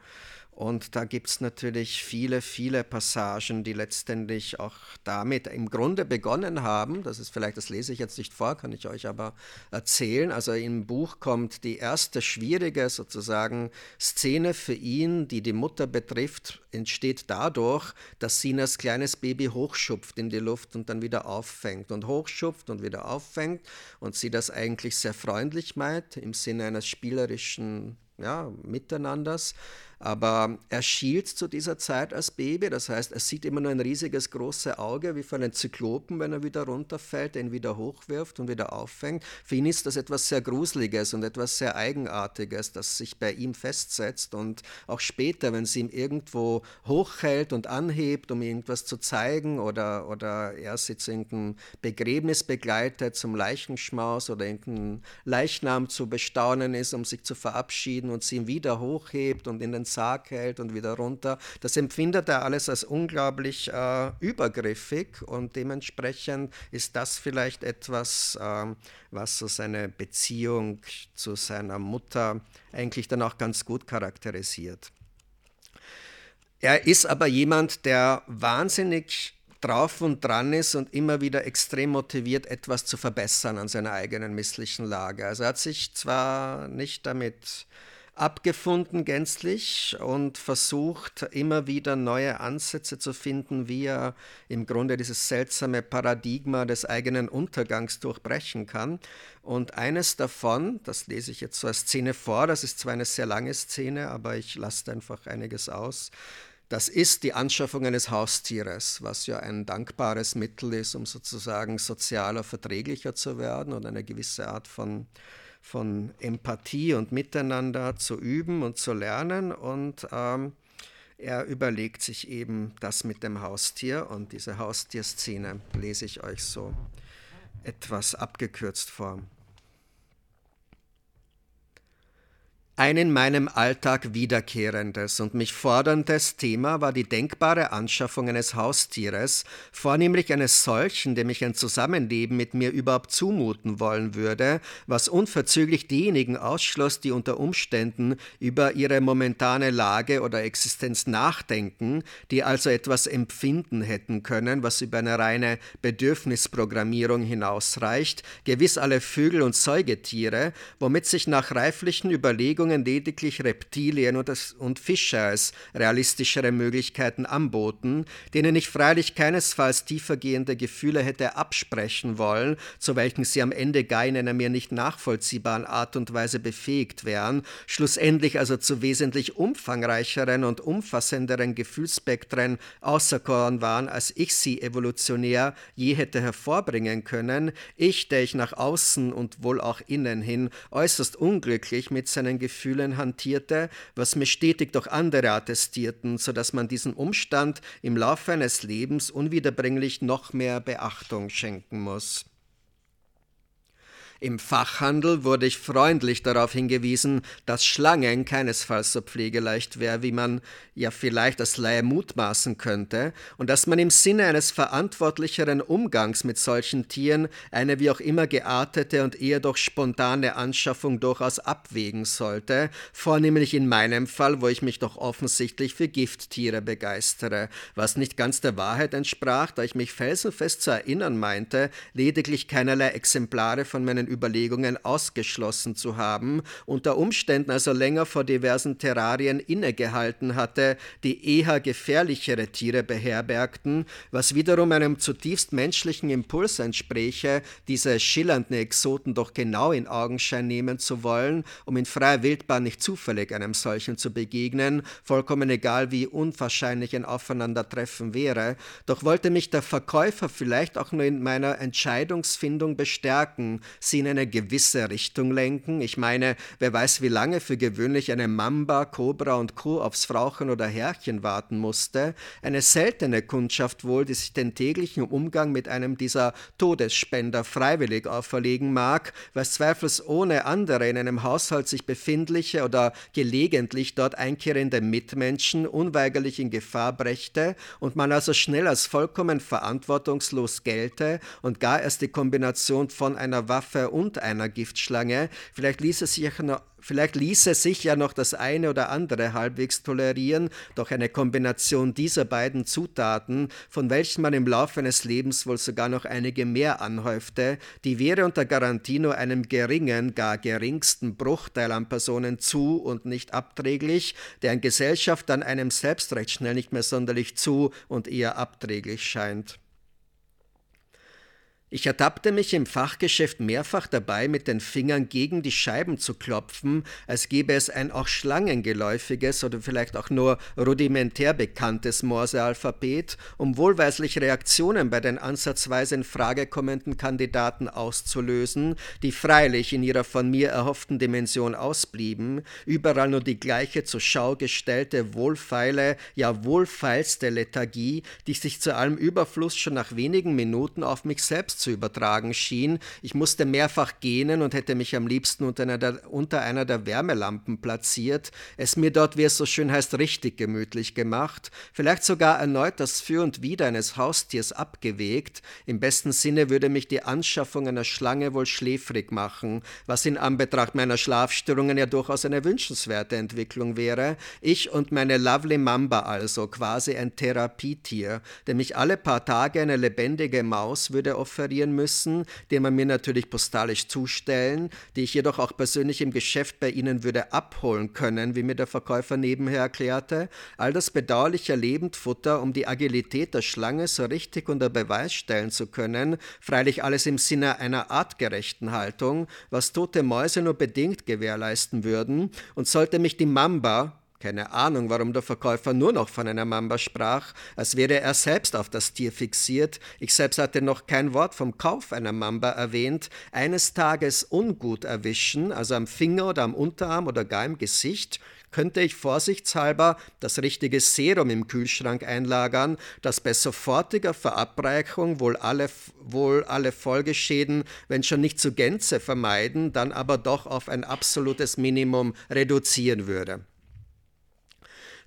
Und da gibt es natürlich viele, viele Passagen, die letztendlich auch damit im Grunde begonnen haben. Das ist vielleicht, das lese ich jetzt nicht vor, kann ich euch aber erzählen. Also im Buch kommt die erste schwierige sozusagen Szene für ihn, die die Mutter betrifft, entsteht dadurch, dass als kleines Baby hochschupft in die Luft und dann wieder auffängt und hochschupft und wieder auffängt und sie das eigentlich sehr freundlich meint im Sinne eines spielerischen ja, Miteinanders. Aber er schielt zu dieser Zeit als Baby, das heißt, er sieht immer nur ein riesiges großes Auge, wie von einem Zyklopen, wenn er wieder runterfällt, den wieder hochwirft und wieder auffängt. Für ihn ist das etwas sehr Gruseliges und etwas sehr Eigenartiges, das sich bei ihm festsetzt und auch später, wenn sie ihn irgendwo hochhält und anhebt, um irgendwas zu zeigen oder, oder er sie zu irgendeinem Begräbnis begleitet, zum Leichenschmaus oder irgendeinen Leichnam zu bestaunen ist, um sich zu verabschieden und sie ihn wieder hochhebt und in den Sarg hält und wieder runter. Das empfindet er alles als unglaublich äh, übergriffig und dementsprechend ist das vielleicht etwas, äh, was so seine Beziehung zu seiner Mutter eigentlich dann auch ganz gut charakterisiert. Er ist aber jemand, der wahnsinnig drauf und dran ist und immer wieder extrem motiviert, etwas zu verbessern an seiner eigenen misslichen Lage. Also er hat sich zwar nicht damit abgefunden gänzlich und versucht immer wieder neue Ansätze zu finden, wie er im Grunde dieses seltsame Paradigma des eigenen Untergangs durchbrechen kann. Und eines davon, das lese ich jetzt so als Szene vor, das ist zwar eine sehr lange Szene, aber ich lasse einfach einiges aus. Das ist die Anschaffung eines Haustieres, was ja ein dankbares Mittel ist, um sozusagen sozialer verträglicher zu werden und eine gewisse Art von von Empathie und Miteinander zu üben und zu lernen. Und ähm, er überlegt sich eben das mit dem Haustier und diese Haustierszene lese ich euch so etwas abgekürzt vor. Ein in meinem Alltag wiederkehrendes und mich forderndes Thema war die denkbare Anschaffung eines Haustieres, vornehmlich eines solchen, dem ich ein Zusammenleben mit mir überhaupt zumuten wollen würde, was unverzüglich diejenigen ausschloss, die unter Umständen über ihre momentane Lage oder Existenz nachdenken, die also etwas empfinden hätten können, was über eine reine Bedürfnisprogrammierung hinausreicht, gewiss alle Vögel und Säugetiere, womit sich nach reiflichen Überlegungen Entwicklungen lediglich Reptilien und, das, und Fische als realistischere Möglichkeiten anboten, denen ich freilich keinesfalls tiefergehende Gefühle hätte absprechen wollen, zu welchen sie am Ende gar in einer mir nicht nachvollziehbaren Art und Weise befähigt wären, schlussendlich also zu wesentlich umfangreicheren und umfassenderen Gefühlsspektren auserkoren waren, als ich sie evolutionär je hätte hervorbringen können, ich, der ich nach außen und wohl auch innen hin äußerst unglücklich mit seinen Gefühlen Gefühlen hantierte, was mir stetig durch andere attestierten, so dass man diesem Umstand im Laufe eines Lebens unwiederbringlich noch mehr Beachtung schenken muss. Im Fachhandel wurde ich freundlich darauf hingewiesen, dass Schlangen keinesfalls so pflegeleicht wäre, wie man ja vielleicht als Laie mutmaßen könnte, und dass man im Sinne eines verantwortlicheren Umgangs mit solchen Tieren eine wie auch immer geartete und eher doch spontane Anschaffung durchaus abwägen sollte, vornehmlich in meinem Fall, wo ich mich doch offensichtlich für Gifttiere begeistere, was nicht ganz der Wahrheit entsprach, da ich mich felsenfest zu erinnern meinte, lediglich keinerlei Exemplare von meinen Überlegungen ausgeschlossen zu haben, unter Umständen also länger vor diversen Terrarien innegehalten hatte, die eher gefährlichere Tiere beherbergten, was wiederum einem zutiefst menschlichen Impuls entspräche, diese schillernden Exoten doch genau in Augenschein nehmen zu wollen, um in freier Wildbahn nicht zufällig einem solchen zu begegnen, vollkommen egal wie unwahrscheinlich ein Aufeinandertreffen wäre, doch wollte mich der Verkäufer vielleicht auch nur in meiner Entscheidungsfindung bestärken, sie in eine gewisse Richtung lenken. Ich meine, wer weiß, wie lange für gewöhnlich eine Mamba, Cobra und Co. aufs Frauchen oder Herrchen warten musste. Eine seltene Kundschaft wohl, die sich den täglichen Umgang mit einem dieser Todesspender freiwillig auferlegen mag, was zweifelsohne andere in einem Haushalt sich befindliche oder gelegentlich dort einkehrende Mitmenschen unweigerlich in Gefahr brächte und man also schnell als vollkommen verantwortungslos gelte und gar erst die Kombination von einer Waffe und einer Giftschlange. Vielleicht ließe sich noch Vielleicht ließe sich ja noch das eine oder andere halbwegs tolerieren, doch eine Kombination dieser beiden Zutaten, von welchen man im Laufe eines Lebens wohl sogar noch einige mehr anhäufte, die wäre unter Garantie nur einem geringen, gar geringsten Bruchteil an Personen zu und nicht abträglich, deren Gesellschaft dann einem selbst recht schnell nicht mehr sonderlich zu und eher abträglich scheint. Ich ertappte mich im Fachgeschäft mehrfach dabei, mit den Fingern gegen die Scheiben zu klopfen, als gäbe es ein auch schlangengeläufiges oder vielleicht auch nur rudimentär bekanntes Morsealphabet, um wohlweislich Reaktionen bei den ansatzweise in Frage kommenden Kandidaten auszulösen, die freilich in ihrer von mir erhofften Dimension ausblieben, überall nur die gleiche zur Schau gestellte wohlfeile, ja wohlfeilste Lethargie, die sich zu allem Überfluss schon nach wenigen Minuten auf mich selbst zu übertragen schien. Ich musste mehrfach gähnen und hätte mich am liebsten unter einer, der, unter einer der Wärmelampen platziert, es mir dort, wie es so schön heißt, richtig gemütlich gemacht, vielleicht sogar erneut das Für und Wider eines Haustiers abgewegt. Im besten Sinne würde mich die Anschaffung einer Schlange wohl schläfrig machen, was in Anbetracht meiner Schlafstörungen ja durchaus eine wünschenswerte Entwicklung wäre. Ich und meine Lovely Mamba also, quasi ein Therapietier, dem ich alle paar Tage eine lebendige Maus würde offerieren präparieren müssen, den man mir natürlich postalisch zustellen, die ich jedoch auch persönlich im Geschäft bei Ihnen würde abholen können, wie mir der Verkäufer nebenher erklärte. All das bedauerliche Lebendfutter, um die Agilität der Schlange so richtig unter Beweis stellen zu können, freilich alles im Sinne einer artgerechten Haltung, was tote Mäuse nur bedingt gewährleisten würden, und sollte mich die Mamba, keine Ahnung, warum der Verkäufer nur noch von einer Mamba sprach, als wäre er selbst auf das Tier fixiert. Ich selbst hatte noch kein Wort vom Kauf einer Mamba erwähnt. Eines Tages ungut erwischen, also am Finger oder am Unterarm oder gar im Gesicht, könnte ich vorsichtshalber das richtige Serum im Kühlschrank einlagern, das bei sofortiger Verabreichung wohl alle, wohl alle Folgeschäden, wenn schon nicht zu Gänze vermeiden, dann aber doch auf ein absolutes Minimum reduzieren würde.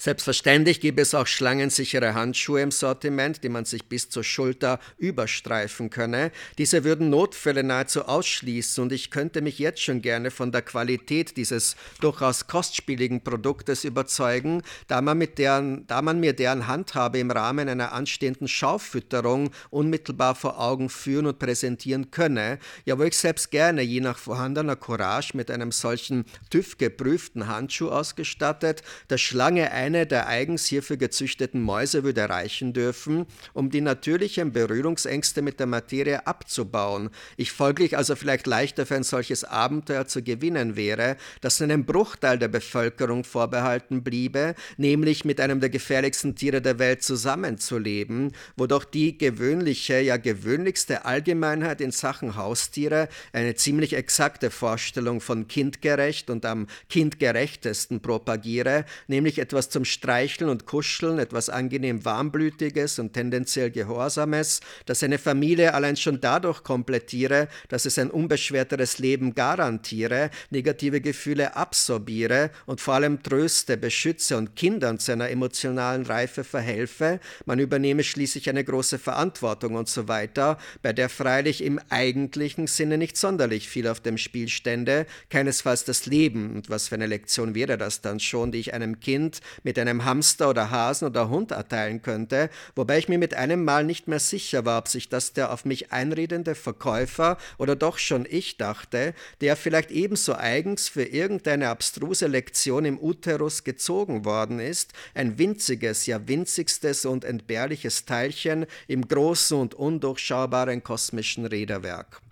Selbstverständlich gibt es auch schlangensichere Handschuhe im Sortiment, die man sich bis zur Schulter überstreifen könne. Diese würden Notfälle nahezu ausschließen und ich könnte mich jetzt schon gerne von der Qualität dieses durchaus kostspieligen Produktes überzeugen, da man, mit deren, da man mir deren Handhabe im Rahmen einer anstehenden Schaufütterung unmittelbar vor Augen führen und präsentieren könne, ja wo ich selbst gerne je nach vorhandener Courage mit einem solchen TÜV-geprüften Handschuh ausgestattet, der Schlange ein eine der eigens hierfür gezüchteten Mäuse würde reichen dürfen, um die natürlichen Berührungsängste mit der Materie abzubauen. Ich folglich also vielleicht leichter für ein solches Abenteuer zu gewinnen wäre, das einem Bruchteil der Bevölkerung vorbehalten bliebe, nämlich mit einem der gefährlichsten Tiere der Welt zusammenzuleben, wo doch die gewöhnliche, ja gewöhnlichste Allgemeinheit in Sachen Haustiere eine ziemlich exakte Vorstellung von kindgerecht und am kindgerechtesten propagiere, nämlich etwas zum Streicheln und Kuscheln, etwas angenehm Warmblütiges und tendenziell Gehorsames, das eine Familie allein schon dadurch komplettiere, dass es ein unbeschwerteres Leben garantiere, negative Gefühle absorbiere und vor allem tröste, beschütze und Kindern zu einer emotionalen Reife verhelfe, man übernehme schließlich eine große Verantwortung und so weiter, bei der freilich im eigentlichen Sinne nicht sonderlich viel auf dem Spiel stände, keinesfalls das Leben, und was für eine Lektion wäre das dann schon, die ich einem Kind mit einem Hamster oder Hasen oder Hund erteilen könnte, wobei ich mir mit einem Mal nicht mehr sicher war, ob sich das der auf mich einredende Verkäufer oder doch schon ich dachte, der vielleicht ebenso eigens für irgendeine abstruse Lektion im Uterus gezogen worden ist, ein winziges, ja winzigstes und entbehrliches Teilchen im großen und undurchschaubaren kosmischen Räderwerk.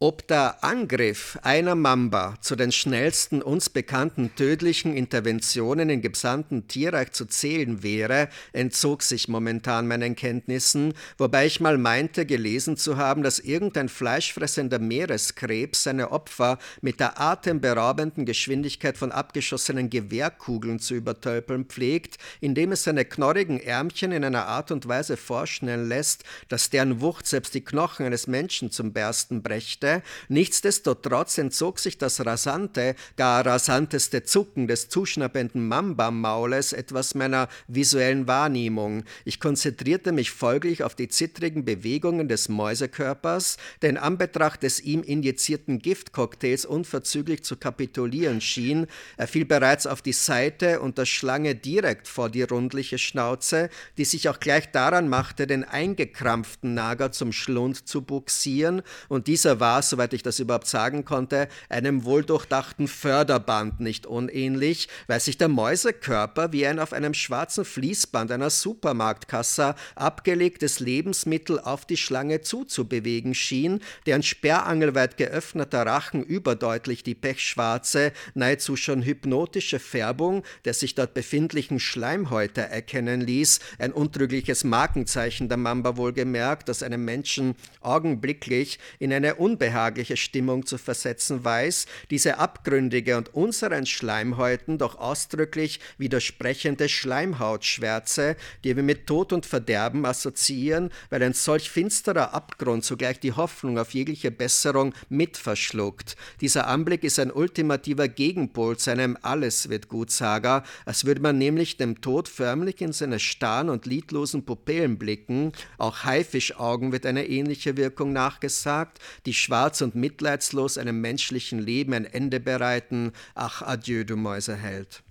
Ob der Angriff einer Mamba zu den schnellsten uns bekannten tödlichen Interventionen im gesamten Tierreich zu zählen wäre, entzog sich momentan meinen Kenntnissen, wobei ich mal meinte, gelesen zu haben, dass irgendein fleischfressender Meereskrebs seine Opfer mit der atemberaubenden Geschwindigkeit von abgeschossenen Gewehrkugeln zu übertölpeln pflegt, indem es seine knorrigen Ärmchen in einer Art und Weise vorschnellen lässt, dass deren Wucht selbst die Knochen eines Menschen zum Bersten brächte, musste. Nichtsdestotrotz entzog sich das rasante, gar rasanteste Zucken des zuschnappenden Mamba-Maules etwas meiner visuellen Wahrnehmung. Ich konzentrierte mich folglich auf die zittrigen Bewegungen des Mäusekörpers, der in Anbetracht des ihm injizierten Giftcocktails unverzüglich zu kapitulieren schien. Er fiel bereits auf die Seite und der Schlange direkt vor die rundliche Schnauze, die sich auch gleich daran machte, den eingekrampften Nager zum Schlund zu buxieren, und dieser war war, soweit ich das überhaupt sagen konnte, einem wohldurchdachten Förderband nicht unähnlich, weil sich der Mäusekörper wie ein auf einem schwarzen Fließband einer Supermarktkasse abgelegtes Lebensmittel auf die Schlange zuzubewegen schien, deren sperrangelweit geöffneter Rachen überdeutlich die pechschwarze, nahezu schon hypnotische Färbung der sich dort befindlichen Schleimhäute erkennen ließ, ein untrügliches Markenzeichen der Mamba wohlgemerkt, das einem Menschen augenblicklich in eine unbe unbehagliche Stimmung zu versetzen weiß, diese abgründige und unseren Schleimhäuten doch ausdrücklich widersprechende Schleimhautschwärze, die wir mit Tod und Verderben assoziieren, weil ein solch finsterer Abgrund zugleich die Hoffnung auf jegliche Besserung mit verschluckt. Dieser Anblick ist ein ultimativer Gegenpol zu einem Alles wird Gutsager, als würde man nämlich dem Tod förmlich in seine starren und lidlosen Pupillen blicken. Auch Haifischaugen wird eine ähnliche Wirkung nachgesagt, die schwarzen schwarz und mitleidslos einem menschlichen Leben ein Ende bereiten. Ach, adieu, du Mäuseheld.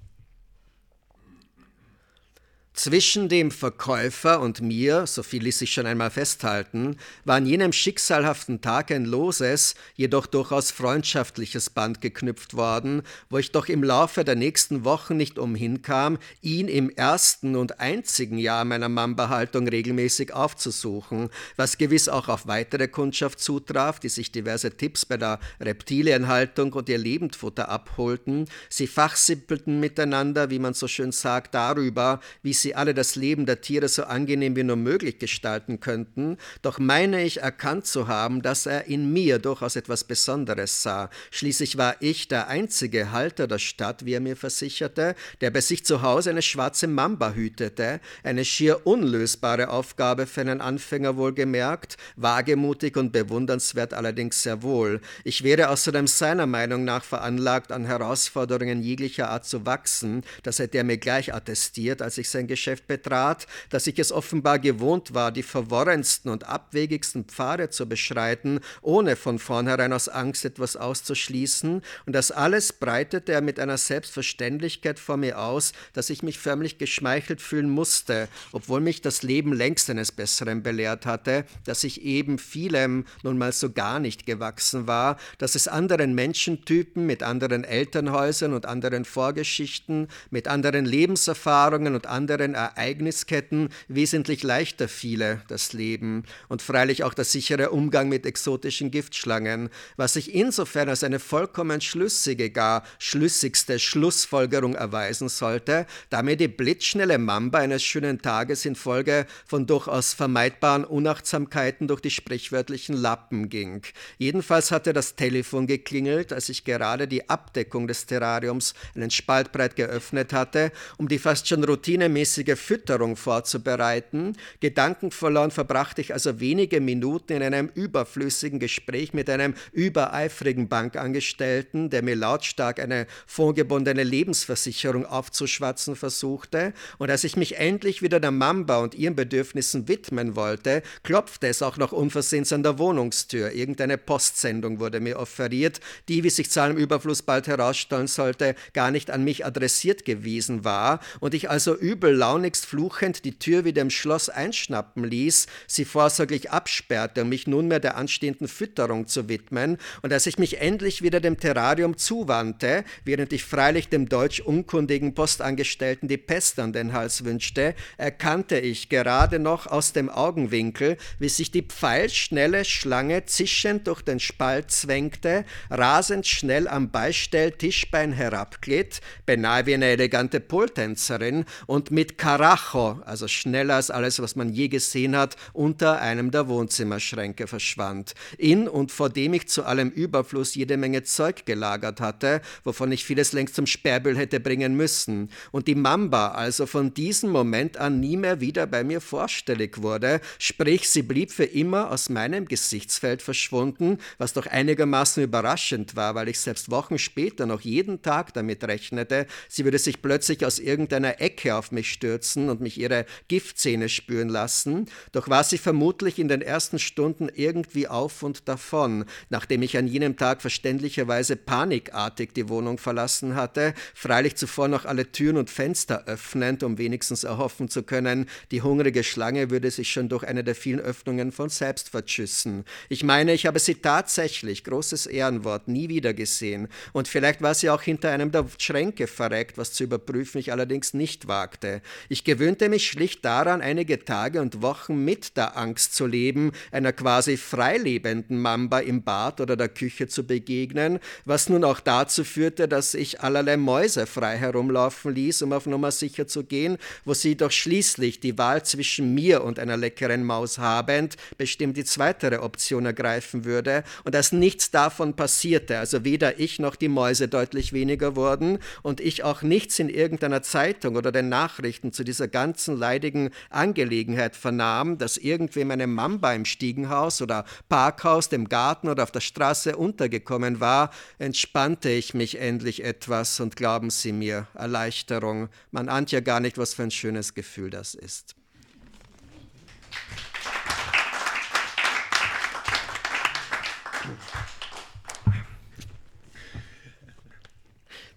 Zwischen dem Verkäufer und mir, so viel ließ sich schon einmal festhalten, war an jenem schicksalhaften Tag ein loses, jedoch durchaus freundschaftliches Band geknüpft worden, wo ich doch im Laufe der nächsten Wochen nicht umhinkam, ihn im ersten und einzigen Jahr meiner Mamba-Haltung regelmäßig aufzusuchen, was gewiss auch auf weitere Kundschaft zutraf, die sich diverse Tipps bei der Reptilienhaltung und ihr Lebendfutter abholten. Sie fachsimpelten miteinander, wie man so schön sagt, darüber, wie sie sie alle das Leben der Tiere so angenehm wie nur möglich gestalten könnten, doch meine ich erkannt zu haben, dass er in mir durchaus etwas Besonderes sah. Schließlich war ich der einzige Halter der Stadt, wie er mir versicherte, der bei sich zu Hause eine schwarze Mamba hütete, eine schier unlösbare Aufgabe für einen Anfänger wohlgemerkt, wagemutig und bewundernswert allerdings sehr wohl. Ich wäre außerdem seiner Meinung nach veranlagt, an Herausforderungen jeglicher Art zu wachsen, das hätte er mir gleich attestiert, als ich sein Geschäft betrat, dass ich es offenbar gewohnt war, die verworrensten und abwegigsten Pfade zu beschreiten, ohne von vornherein aus Angst etwas auszuschließen, und das alles breitete er mit einer Selbstverständlichkeit vor mir aus, dass ich mich förmlich geschmeichelt fühlen musste, obwohl mich das Leben längst eines Besseren belehrt hatte, dass ich eben vielem nun mal so gar nicht gewachsen war, dass es anderen Menschentypen mit anderen Elternhäusern und anderen Vorgeschichten, mit anderen Lebenserfahrungen und anderen anderen Ereignisketten wesentlich leichter fiele, das Leben, und freilich auch der sichere Umgang mit exotischen Giftschlangen, was sich insofern als eine vollkommen schlüssige, gar schlüssigste Schlussfolgerung erweisen sollte, da mir die blitzschnelle Mamba eines schönen Tages infolge von durchaus vermeidbaren Unachtsamkeiten durch die sprichwörtlichen Lappen ging. Jedenfalls hatte das Telefon geklingelt, als ich gerade die Abdeckung des Terrariums einen Spalt breit geöffnet hatte, um die fast schon routinemäßig regelmäßige Fütterung vorzubereiten. Gedankenverloren verbrachte ich also wenige Minuten in einem überflüssigen Gespräch mit einem übereifrigen Bankangestellten, der mir lautstark eine vorgebundene Lebensversicherung aufzuschwatzen versuchte. Und als ich mich endlich wieder der Mamba und ihren Bedürfnissen widmen wollte, klopfte es auch noch unversehens an der Wohnungstür. Irgendeine Postsendung wurde mir offeriert, die, wie sich zu allem Überfluss bald herausstellen sollte, gar nicht an mich adressiert gewesen war und ich also übel launigst fluchend die Tür wieder im Schloss einschnappen ließ, sie vorsorglich absperrte, um mich nunmehr der anstehenden Fütterung zu widmen, und als ich mich endlich wieder dem Terrarium zuwandte, während ich freilich dem deutsch unkundigen Postangestellten die Pest an den Hals wünschte, erkannte ich gerade noch aus dem Augenwinkel, wie sich die pfeilschnelle Schlange zischend durch den Spalt zwängte, rasend schnell am Beistelltischbein herabglitt, beinahe wie eine elegante Poltänzerin, und mit mit Carajo, also schneller als alles, was man je gesehen hat, unter einem der Wohnzimmerschränke verschwand. In und vor dem ich zu allem Überfluss jede Menge Zeug gelagert hatte, wovon ich vieles längst zum Sperrmüll hätte bringen müssen. Und die Mamba also von diesem Moment an nie mehr wieder bei mir vorstellig wurde, sprich, sie blieb für immer aus meinem Gesichtsfeld verschwunden, was doch einigermaßen überraschend war, weil ich selbst Wochen später noch jeden Tag damit rechnete, sie würde sich plötzlich aus irgendeiner Ecke auf mich stürzen und mich ihre Giftzähne spüren lassen, doch war sie vermutlich in den ersten Stunden irgendwie auf und davon, nachdem ich an jenem Tag verständlicherweise panikartig die Wohnung verlassen hatte, freilich zuvor noch alle Türen und Fenster öffnend, um wenigstens erhoffen zu können, die hungrige Schlange würde sich schon durch eine der vielen Öffnungen von selbst verschüssen. Ich meine, ich habe sie tatsächlich, großes Ehrenwort, nie wieder gesehen, und vielleicht war sie auch hinter einem der Schränke verreckt, was zu überprüfen ich allerdings nicht wagte. Ich gewöhnte mich schlicht daran, einige Tage und Wochen mit der Angst zu leben, einer quasi freilebenden Mamba im Bad oder der Küche zu begegnen, was nun auch dazu führte, dass ich allerlei Mäuse frei herumlaufen ließ, um auf Nummer sicher zu gehen, wo sie doch schließlich die Wahl zwischen mir und einer leckeren Maus habend bestimmt die zweite Option ergreifen würde. Und dass nichts davon passierte, also weder ich noch die Mäuse deutlich weniger wurden und ich auch nichts in irgendeiner Zeitung oder den Nachrichten Nachrichten zu dieser ganzen leidigen Angelegenheit vernahm, dass irgendwem eine Mamba im Stiegenhaus oder Parkhaus, dem Garten oder auf der Straße untergekommen war, entspannte ich mich endlich etwas und glauben Sie mir, Erleichterung. Man ahnt ja gar nicht, was für ein schönes Gefühl das ist.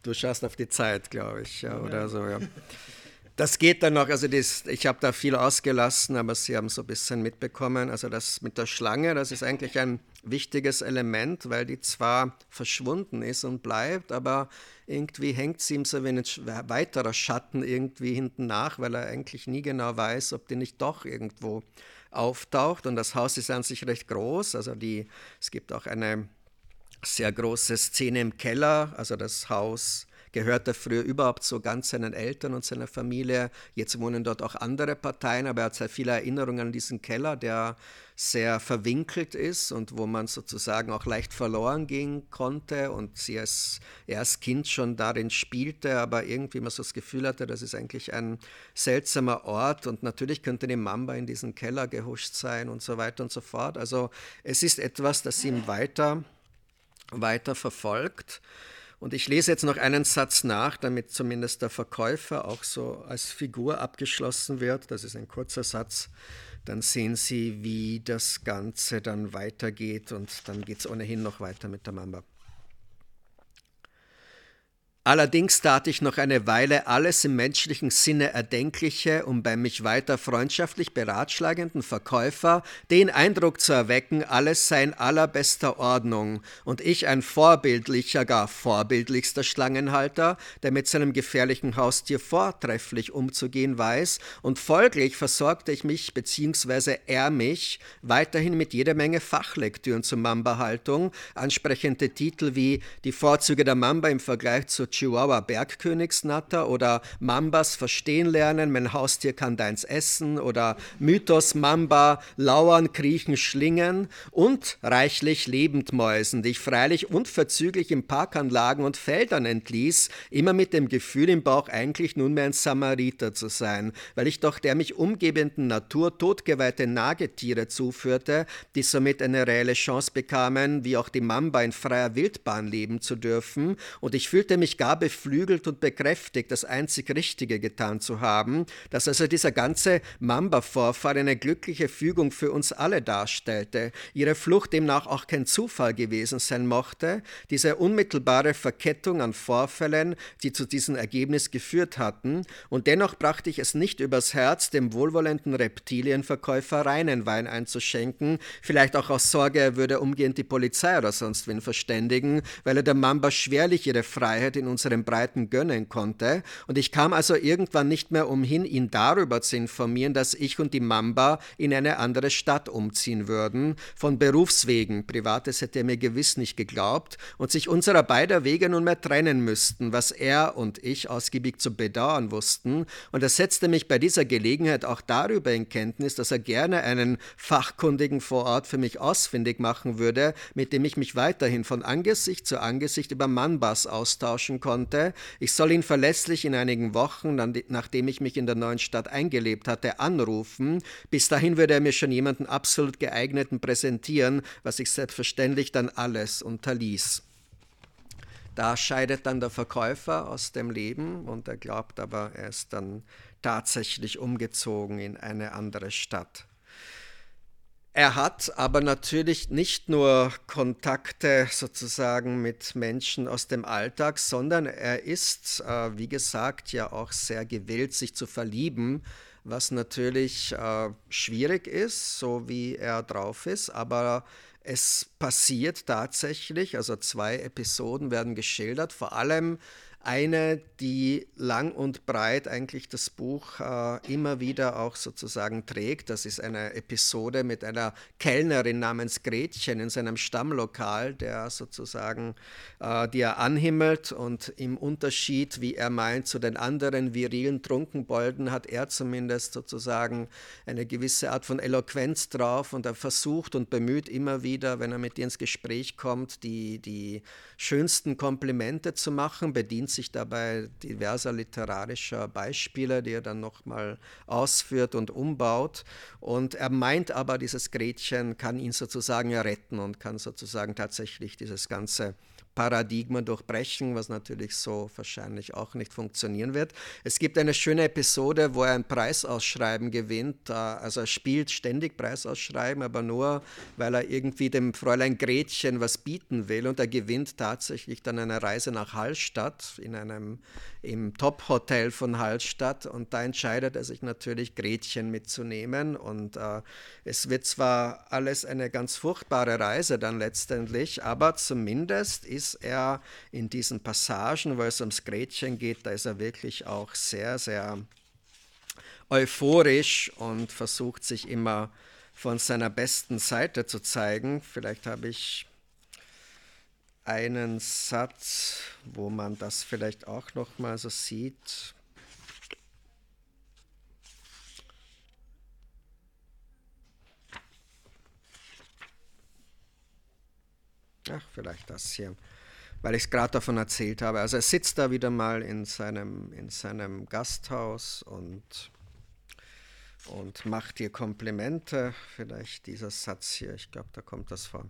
Du schaust auf die Zeit, glaube ich, ja, oder so, ja. Das geht dann noch, also das, ich habe da viel ausgelassen, aber Sie haben so ein bisschen mitbekommen. Also das mit der Schlange, das ist eigentlich ein wichtiges Element, weil die zwar verschwunden ist und bleibt, aber irgendwie hängt sie ihm so wie ein weiterer Schatten irgendwie hinten nach, weil er eigentlich nie genau weiß, ob die nicht doch irgendwo auftaucht. Und das Haus ist an sich recht groß. Also die, es gibt auch eine sehr große Szene im Keller, also das Haus gehörte früher überhaupt so ganz seinen Eltern und seiner Familie. Jetzt wohnen dort auch andere Parteien, aber er hat sehr viele Erinnerungen an diesen Keller, der sehr verwinkelt ist und wo man sozusagen auch leicht verloren gehen konnte und sie als, er als Kind schon darin spielte, aber irgendwie man so das Gefühl hatte, das ist eigentlich ein seltsamer Ort und natürlich könnte die Mamba in diesen Keller gehuscht sein und so weiter und so fort. Also es ist etwas, das ihm weiter, weiter verfolgt. Und ich lese jetzt noch einen Satz nach, damit zumindest der Verkäufer auch so als Figur abgeschlossen wird. Das ist ein kurzer Satz. Dann sehen Sie, wie das Ganze dann weitergeht und dann geht es ohnehin noch weiter mit der Mamba. Allerdings tat ich noch eine Weile alles im menschlichen Sinne Erdenkliche, um beim mich weiter freundschaftlich beratschlagenden Verkäufer den Eindruck zu erwecken, alles sei in allerbester Ordnung und ich ein vorbildlicher, gar vorbildlichster Schlangenhalter, der mit seinem gefährlichen Haustier vortrefflich umzugehen weiß, und folglich versorgte ich mich bzw. er mich weiterhin mit jeder Menge Fachlektüren zur Mamba-Haltung, ansprechende Titel wie Die Vorzüge der Mamba im Vergleich zur Chihuahua Bergkönigsnatter oder Mambas verstehen lernen, mein Haustier kann deins essen oder Mythos Mamba, Lauern, Kriechen, Schlingen und reichlich Lebendmäusen, die ich freilich unverzüglich in Parkanlagen und Feldern entließ, immer mit dem Gefühl im Bauch eigentlich nunmehr ein Samariter zu sein, weil ich doch der mich umgebenden Natur totgeweihte Nagetiere zuführte, die somit eine reelle Chance bekamen, wie auch die Mamba in freier Wildbahn leben zu dürfen, und ich fühlte mich gar beflügelt und bekräftigt, das einzig Richtige getan zu haben, dass also dieser ganze Mamba-Vorfall eine glückliche Fügung für uns alle darstellte, ihre Flucht demnach auch kein Zufall gewesen sein mochte, diese unmittelbare Verkettung an Vorfällen, die zu diesem Ergebnis geführt hatten, und dennoch brachte ich es nicht übers Herz, dem wohlwollenden Reptilienverkäufer reinen Wein einzuschenken, vielleicht auch aus Sorge, er würde umgehend die Polizei oder sonst wen verständigen, weil er der Mamba schwerlich ihre Freiheit in unseren Breiten gönnen konnte, und ich kam also irgendwann nicht mehr umhin, ihn darüber zu informieren, dass ich und die Mamba in eine andere Stadt umziehen würden, von Berufswegen, privates hätte er mir gewiss nicht geglaubt, und sich unserer beider Wege nunmehr trennen müssten, was er und ich ausgiebig zu bedauern wussten, und er setzte mich bei dieser Gelegenheit auch darüber in Kenntnis, dass er gerne einen Fachkundigen vor Ort für mich ausfindig machen würde, mit dem ich mich weiterhin von Angesicht zu Angesicht über Mambas austauschen konnte. Ich soll ihn verlässlich in einigen Wochen, nachdem ich mich in der neuen Stadt eingelebt hatte, anrufen. Bis dahin würde er mir schon jemanden absolut geeigneten präsentieren, was ich selbstverständlich dann alles unterließ. Da scheidet dann der Verkäufer aus dem Leben und er glaubt aber, er ist dann tatsächlich umgezogen in eine andere Stadt. Er hat aber natürlich nicht nur Kontakte sozusagen mit Menschen aus dem Alltag, sondern er ist, äh, wie gesagt, ja auch sehr gewillt, sich zu verlieben, was natürlich äh, schwierig ist, so wie er drauf ist, aber es passiert tatsächlich, also zwei Episoden werden geschildert, vor allem eine, die lang und breit eigentlich das Buch äh, immer wieder auch sozusagen trägt. Das ist eine Episode mit einer Kellnerin namens Gretchen in seinem Stammlokal, der sozusagen, äh, die er anhimmelt und im Unterschied, wie er meint, zu den anderen virilen Trunkenbolden hat er zumindest sozusagen eine gewisse Art von Eloquenz drauf und er versucht und bemüht immer wieder, wenn er mit ihr ins Gespräch kommt, die, die schönsten Komplimente zu machen, bedient sich dabei diverser literarischer Beispiele, die er dann nochmal ausführt und umbaut. Und er meint aber, dieses Gretchen kann ihn sozusagen retten und kann sozusagen tatsächlich dieses ganze Paradigmen durchbrechen, was natürlich so wahrscheinlich auch nicht funktionieren wird. Es gibt eine schöne Episode, wo er ein Preisausschreiben gewinnt. Äh, also er spielt ständig Preisausschreiben, aber nur, weil er irgendwie dem Fräulein Gretchen was bieten will. Und er gewinnt tatsächlich dann eine Reise nach Hallstatt in einem im Top-Hotel von Hallstatt. Und da entscheidet er sich natürlich, Gretchen mitzunehmen. Und äh, es wird zwar alles eine ganz furchtbare Reise dann letztendlich, aber zumindest ist ist er in diesen Passagen, wo es ums Gretchen geht, da ist er wirklich auch sehr, sehr euphorisch und versucht sich immer von seiner besten Seite zu zeigen. Vielleicht habe ich einen Satz, wo man das vielleicht auch noch mal so sieht. Ach, vielleicht das hier weil ich es gerade davon erzählt habe. Also er sitzt da wieder mal in seinem, in seinem Gasthaus und, und macht ihr Komplimente. Vielleicht dieser Satz hier, ich glaube, da kommt das vor.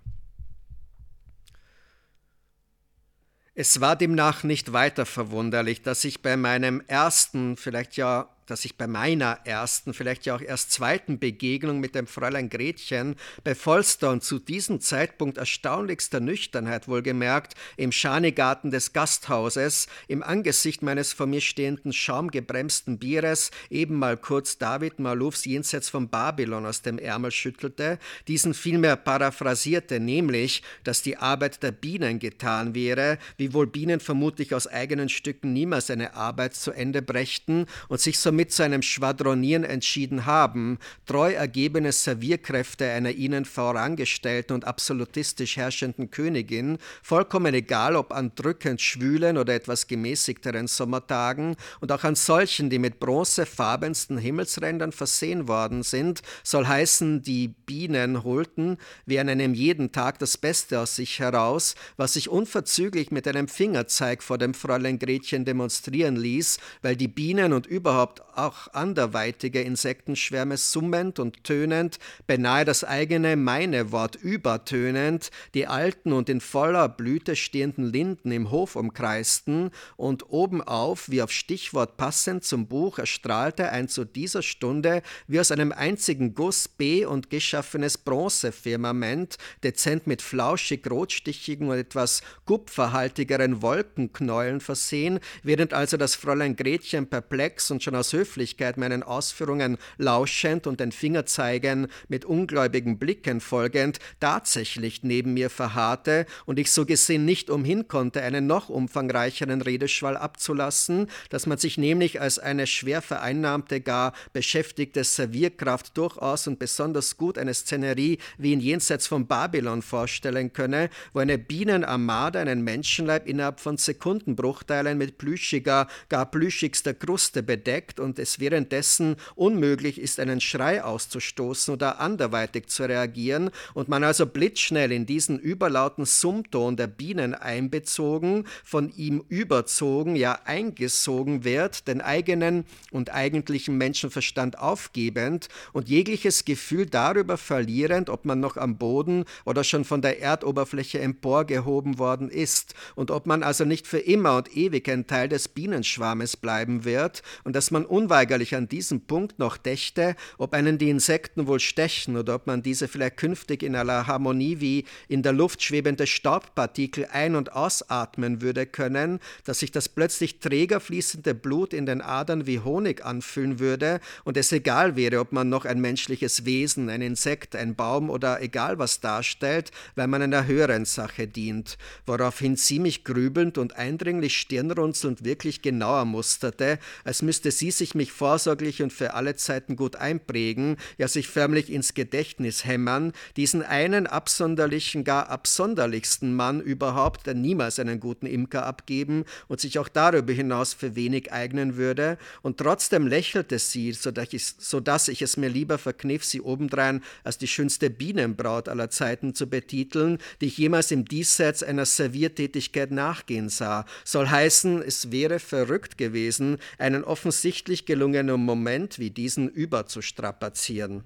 Es war demnach nicht weiter verwunderlich, dass ich bei meinem ersten, vielleicht ja dass ich bei meiner ersten, vielleicht ja auch erst zweiten Begegnung mit dem Fräulein Gretchen bei Volster und zu diesem Zeitpunkt erstaunlichster Nüchternheit wohlgemerkt im Schanigarten des Gasthauses im Angesicht meines vor mir stehenden schaumgebremsten Bieres eben mal kurz David Maloufs Jenseits von Babylon aus dem Ärmel schüttelte, diesen vielmehr paraphrasierte, nämlich, dass die Arbeit der Bienen getan wäre, wiewohl Bienen vermutlich aus eigenen Stücken niemals eine Arbeit zu Ende brächten und sich somit mit zu einem Schwadronieren entschieden haben, treu ergebene Servierkräfte einer ihnen vorangestellten und absolutistisch herrschenden Königin, vollkommen egal ob an drückend schwülen oder etwas gemäßigteren Sommertagen und auch an solchen, die mit bronzefarbensten Himmelsrändern versehen worden sind, soll heißen, die Bienen holten, wie an einem jeden Tag das Beste aus sich heraus, was sich unverzüglich mit einem Fingerzeig vor dem Fräulein Gretchen demonstrieren ließ, weil die Bienen und überhaupt auch anderweitige Insektenschwärme summend und tönend, beinahe das eigene meine Wort übertönend, die alten und in voller Blüte stehenden Linden im Hof umkreisten, und obenauf, wie auf Stichwort passend zum Buch, erstrahlte ein zu dieser Stunde wie aus einem einzigen Guss B und geschaffenes Bronzefirmament, dezent mit flauschig rotstichigen und etwas kupferhaltigeren Wolkenknäulen versehen, während also das Fräulein Gretchen perplex und schon aus Höflichkeit meinen Ausführungen lauschend und den Fingerzeigen mit ungläubigen Blicken folgend tatsächlich neben mir verharrte und ich so gesehen nicht umhin konnte, einen noch umfangreicheren Redeschwall abzulassen, dass man sich nämlich als eine schwer vereinnahmte, gar beschäftigte Servierkraft durchaus und besonders gut eine Szenerie wie in Jenseits von Babylon vorstellen könne, wo eine Bienenarmade einen Menschenleib innerhalb von Sekundenbruchteilen mit plüschiger, gar plüschigster Kruste bedeckt und und es währenddessen unmöglich ist, einen Schrei auszustoßen oder anderweitig zu reagieren und man also blitzschnell in diesen überlauten Summton der Bienen einbezogen, von ihm überzogen, ja eingesogen wird, den eigenen und eigentlichen Menschenverstand aufgebend und jegliches Gefühl darüber verlierend, ob man noch am Boden oder schon von der Erdoberfläche emporgehoben worden ist und ob man also nicht für immer und ewig ein Teil des Bienenschwarmes bleiben wird und dass man unweigerlich an diesem Punkt noch dächte, ob einen die Insekten wohl stechen oder ob man diese vielleicht künftig in aller Harmonie wie in der Luft schwebende Staubpartikel ein- und ausatmen würde können, dass sich das plötzlich träger fließende Blut in den Adern wie Honig anfühlen würde und es egal wäre, ob man noch ein menschliches Wesen, ein Insekt, ein Baum oder egal was darstellt, weil man einer höheren Sache dient, woraufhin sie mich grübelnd und eindringlich stirnrunzelnd wirklich genauer musterte, als müsste sie sich mich vorsorglich und für alle Zeiten gut einprägen, ja sich förmlich ins Gedächtnis hämmern, diesen einen absonderlichen, gar absonderlichsten Mann überhaupt, der niemals einen guten Imker abgeben und sich auch darüber hinaus für wenig eignen würde, und trotzdem lächelte sie, sodass ich, sodass ich es mir lieber verkniff, sie obendrein als die schönste Bienenbraut aller Zeiten zu betiteln, die ich jemals im Diesseits einer Serviertätigkeit nachgehen sah. Soll heißen, es wäre verrückt gewesen, einen offensichtlich endlich gelungenen Moment wie diesen überzustrapazieren.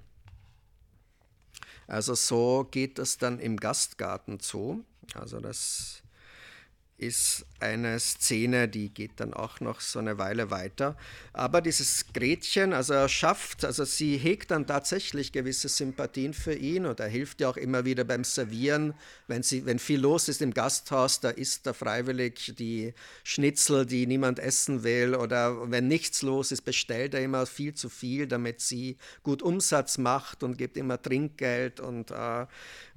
Also so geht es dann im Gastgarten zu. Also das ist eine Szene, die geht dann auch noch so eine Weile weiter. Aber dieses Gretchen, also er schafft, also sie hegt dann tatsächlich gewisse Sympathien für ihn und er hilft ihr auch immer wieder beim Servieren. Wenn, sie, wenn viel los ist im Gasthaus, da isst er freiwillig die Schnitzel, die niemand essen will. Oder wenn nichts los ist, bestellt er immer viel zu viel, damit sie gut Umsatz macht und gibt immer Trinkgeld. Und äh,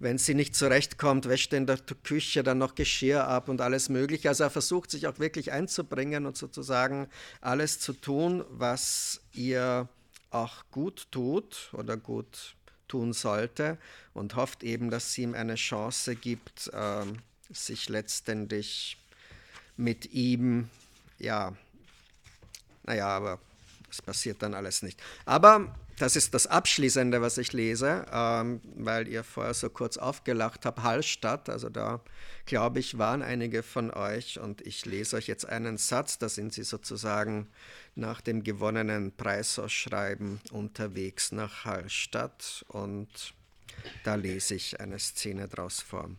wenn sie nicht zurechtkommt, wäscht in der Küche dann noch Geschirr ab und alles Mögliche. Also er versucht sich auch wirklich einzubringen und sozusagen alles zu tun, was ihr auch gut tut oder gut tun sollte und hofft eben, dass sie ihm eine Chance gibt, äh, sich letztendlich mit ihm, ja, naja, aber es passiert dann alles nicht. Aber das ist das Abschließende, was ich lese, ähm, weil ihr vorher so kurz aufgelacht habt, Hallstatt, also da glaube ich, waren einige von euch und ich lese euch jetzt einen Satz, da sind sie sozusagen nach dem gewonnenen Preisausschreiben unterwegs nach Hallstatt und da lese ich eine Szene draus vor.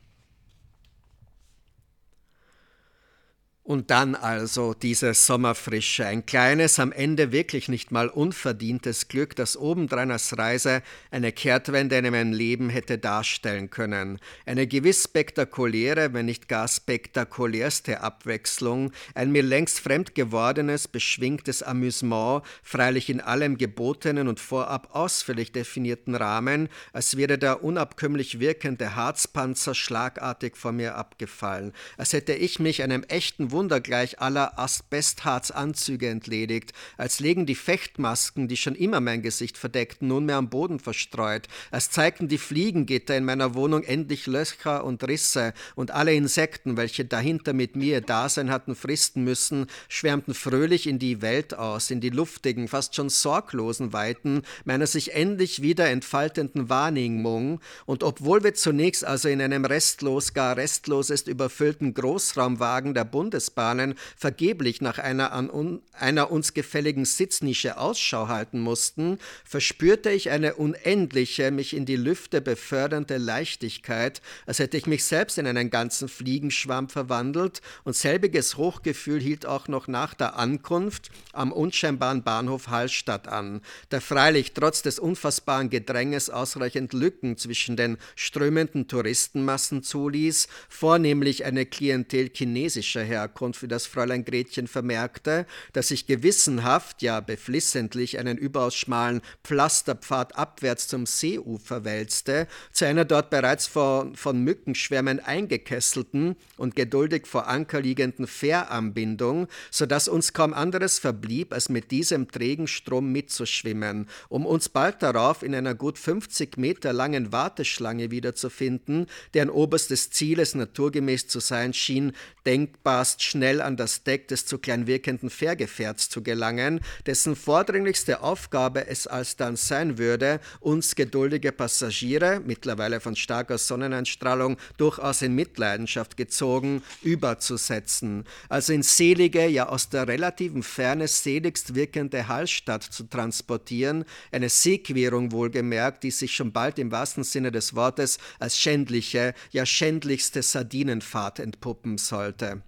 Und dann also diese Sommerfrische, ein kleines, am Ende wirklich nicht mal unverdientes Glück, das obendrein als Reise eine Kehrtwende in meinem Leben hätte darstellen können. Eine gewiss spektakuläre, wenn nicht gar spektakulärste Abwechslung, ein mir längst fremd gewordenes, beschwingtes Amüsement, freilich in allem gebotenen und vorab ausführlich definierten Rahmen, als wäre der unabkömmlich wirkende Harzpanzer schlagartig vor mir abgefallen, als hätte ich mich einem echten Wunder gleich aller Asbestharzanzüge entledigt, als legen die Fechtmasken, die schon immer mein Gesicht verdeckten, nunmehr am Boden verstreut, als zeigten die Fliegengitter in meiner Wohnung endlich Löcher und Risse, und alle Insekten, welche dahinter mit mir Dasein hatten fristen müssen, schwärmten fröhlich in die Welt aus, in die luftigen, fast schon sorglosen Weiten meiner sich endlich wieder entfaltenden Wahrnehmung, und obwohl wir zunächst also in einem restlos, gar restlosest überfüllten Großraumwagen der Bundes Verkehrsbahnen vergeblich nach einer, an un, einer uns gefälligen Sitznische Ausschau halten mussten, verspürte ich eine unendliche, mich in die Lüfte befördernde Leichtigkeit, als hätte ich mich selbst in einen ganzen Fliegenschwamm verwandelt, und selbiges Hochgefühl hielt auch noch nach der Ankunft am unscheinbaren Bahnhof Hallstatt an, der freilich trotz des unfassbaren Gedränges ausreichend Lücken zwischen den strömenden Touristenmassen zuließ, vornehmlich eine Klientel chinesischer Herkunft Herkunft, wie das Fräulein Gretchen vermerkte, dass sich gewissenhaft, ja beflissentlich einen überaus schmalen Pflasterpfad abwärts zum Seeufer wälzte, zu einer dort bereits von, von Mückenschwärmen eingekesselten und geduldig vor Anker liegenden Fähranbindung, so dass uns kaum anderes verblieb, als mit diesem trägen Strom mitzuschwimmen, um uns bald darauf in einer gut 50 Meter langen Warteschlange wiederzufinden, deren oberstes Ziel es naturgemäß zu sein schien, denkbarst schnell an das Deck des zu klein wirkenden Fährgefährts zu gelangen, dessen vordringlichste Aufgabe es alsdann sein würde, uns geduldige Passagiere, mittlerweile von starker Sonneneinstrahlung durchaus in Mitleidenschaft gezogen, überzusetzen, also in selige, ja aus der relativen Ferne seligst wirkende Hallstatt zu transportieren, eine Seequerung wohlgemerkt, die sich schon bald im wahrsten Sinne des Wortes als schändliche, ja schändlichste Sardinenfahrt entpuppen sollte.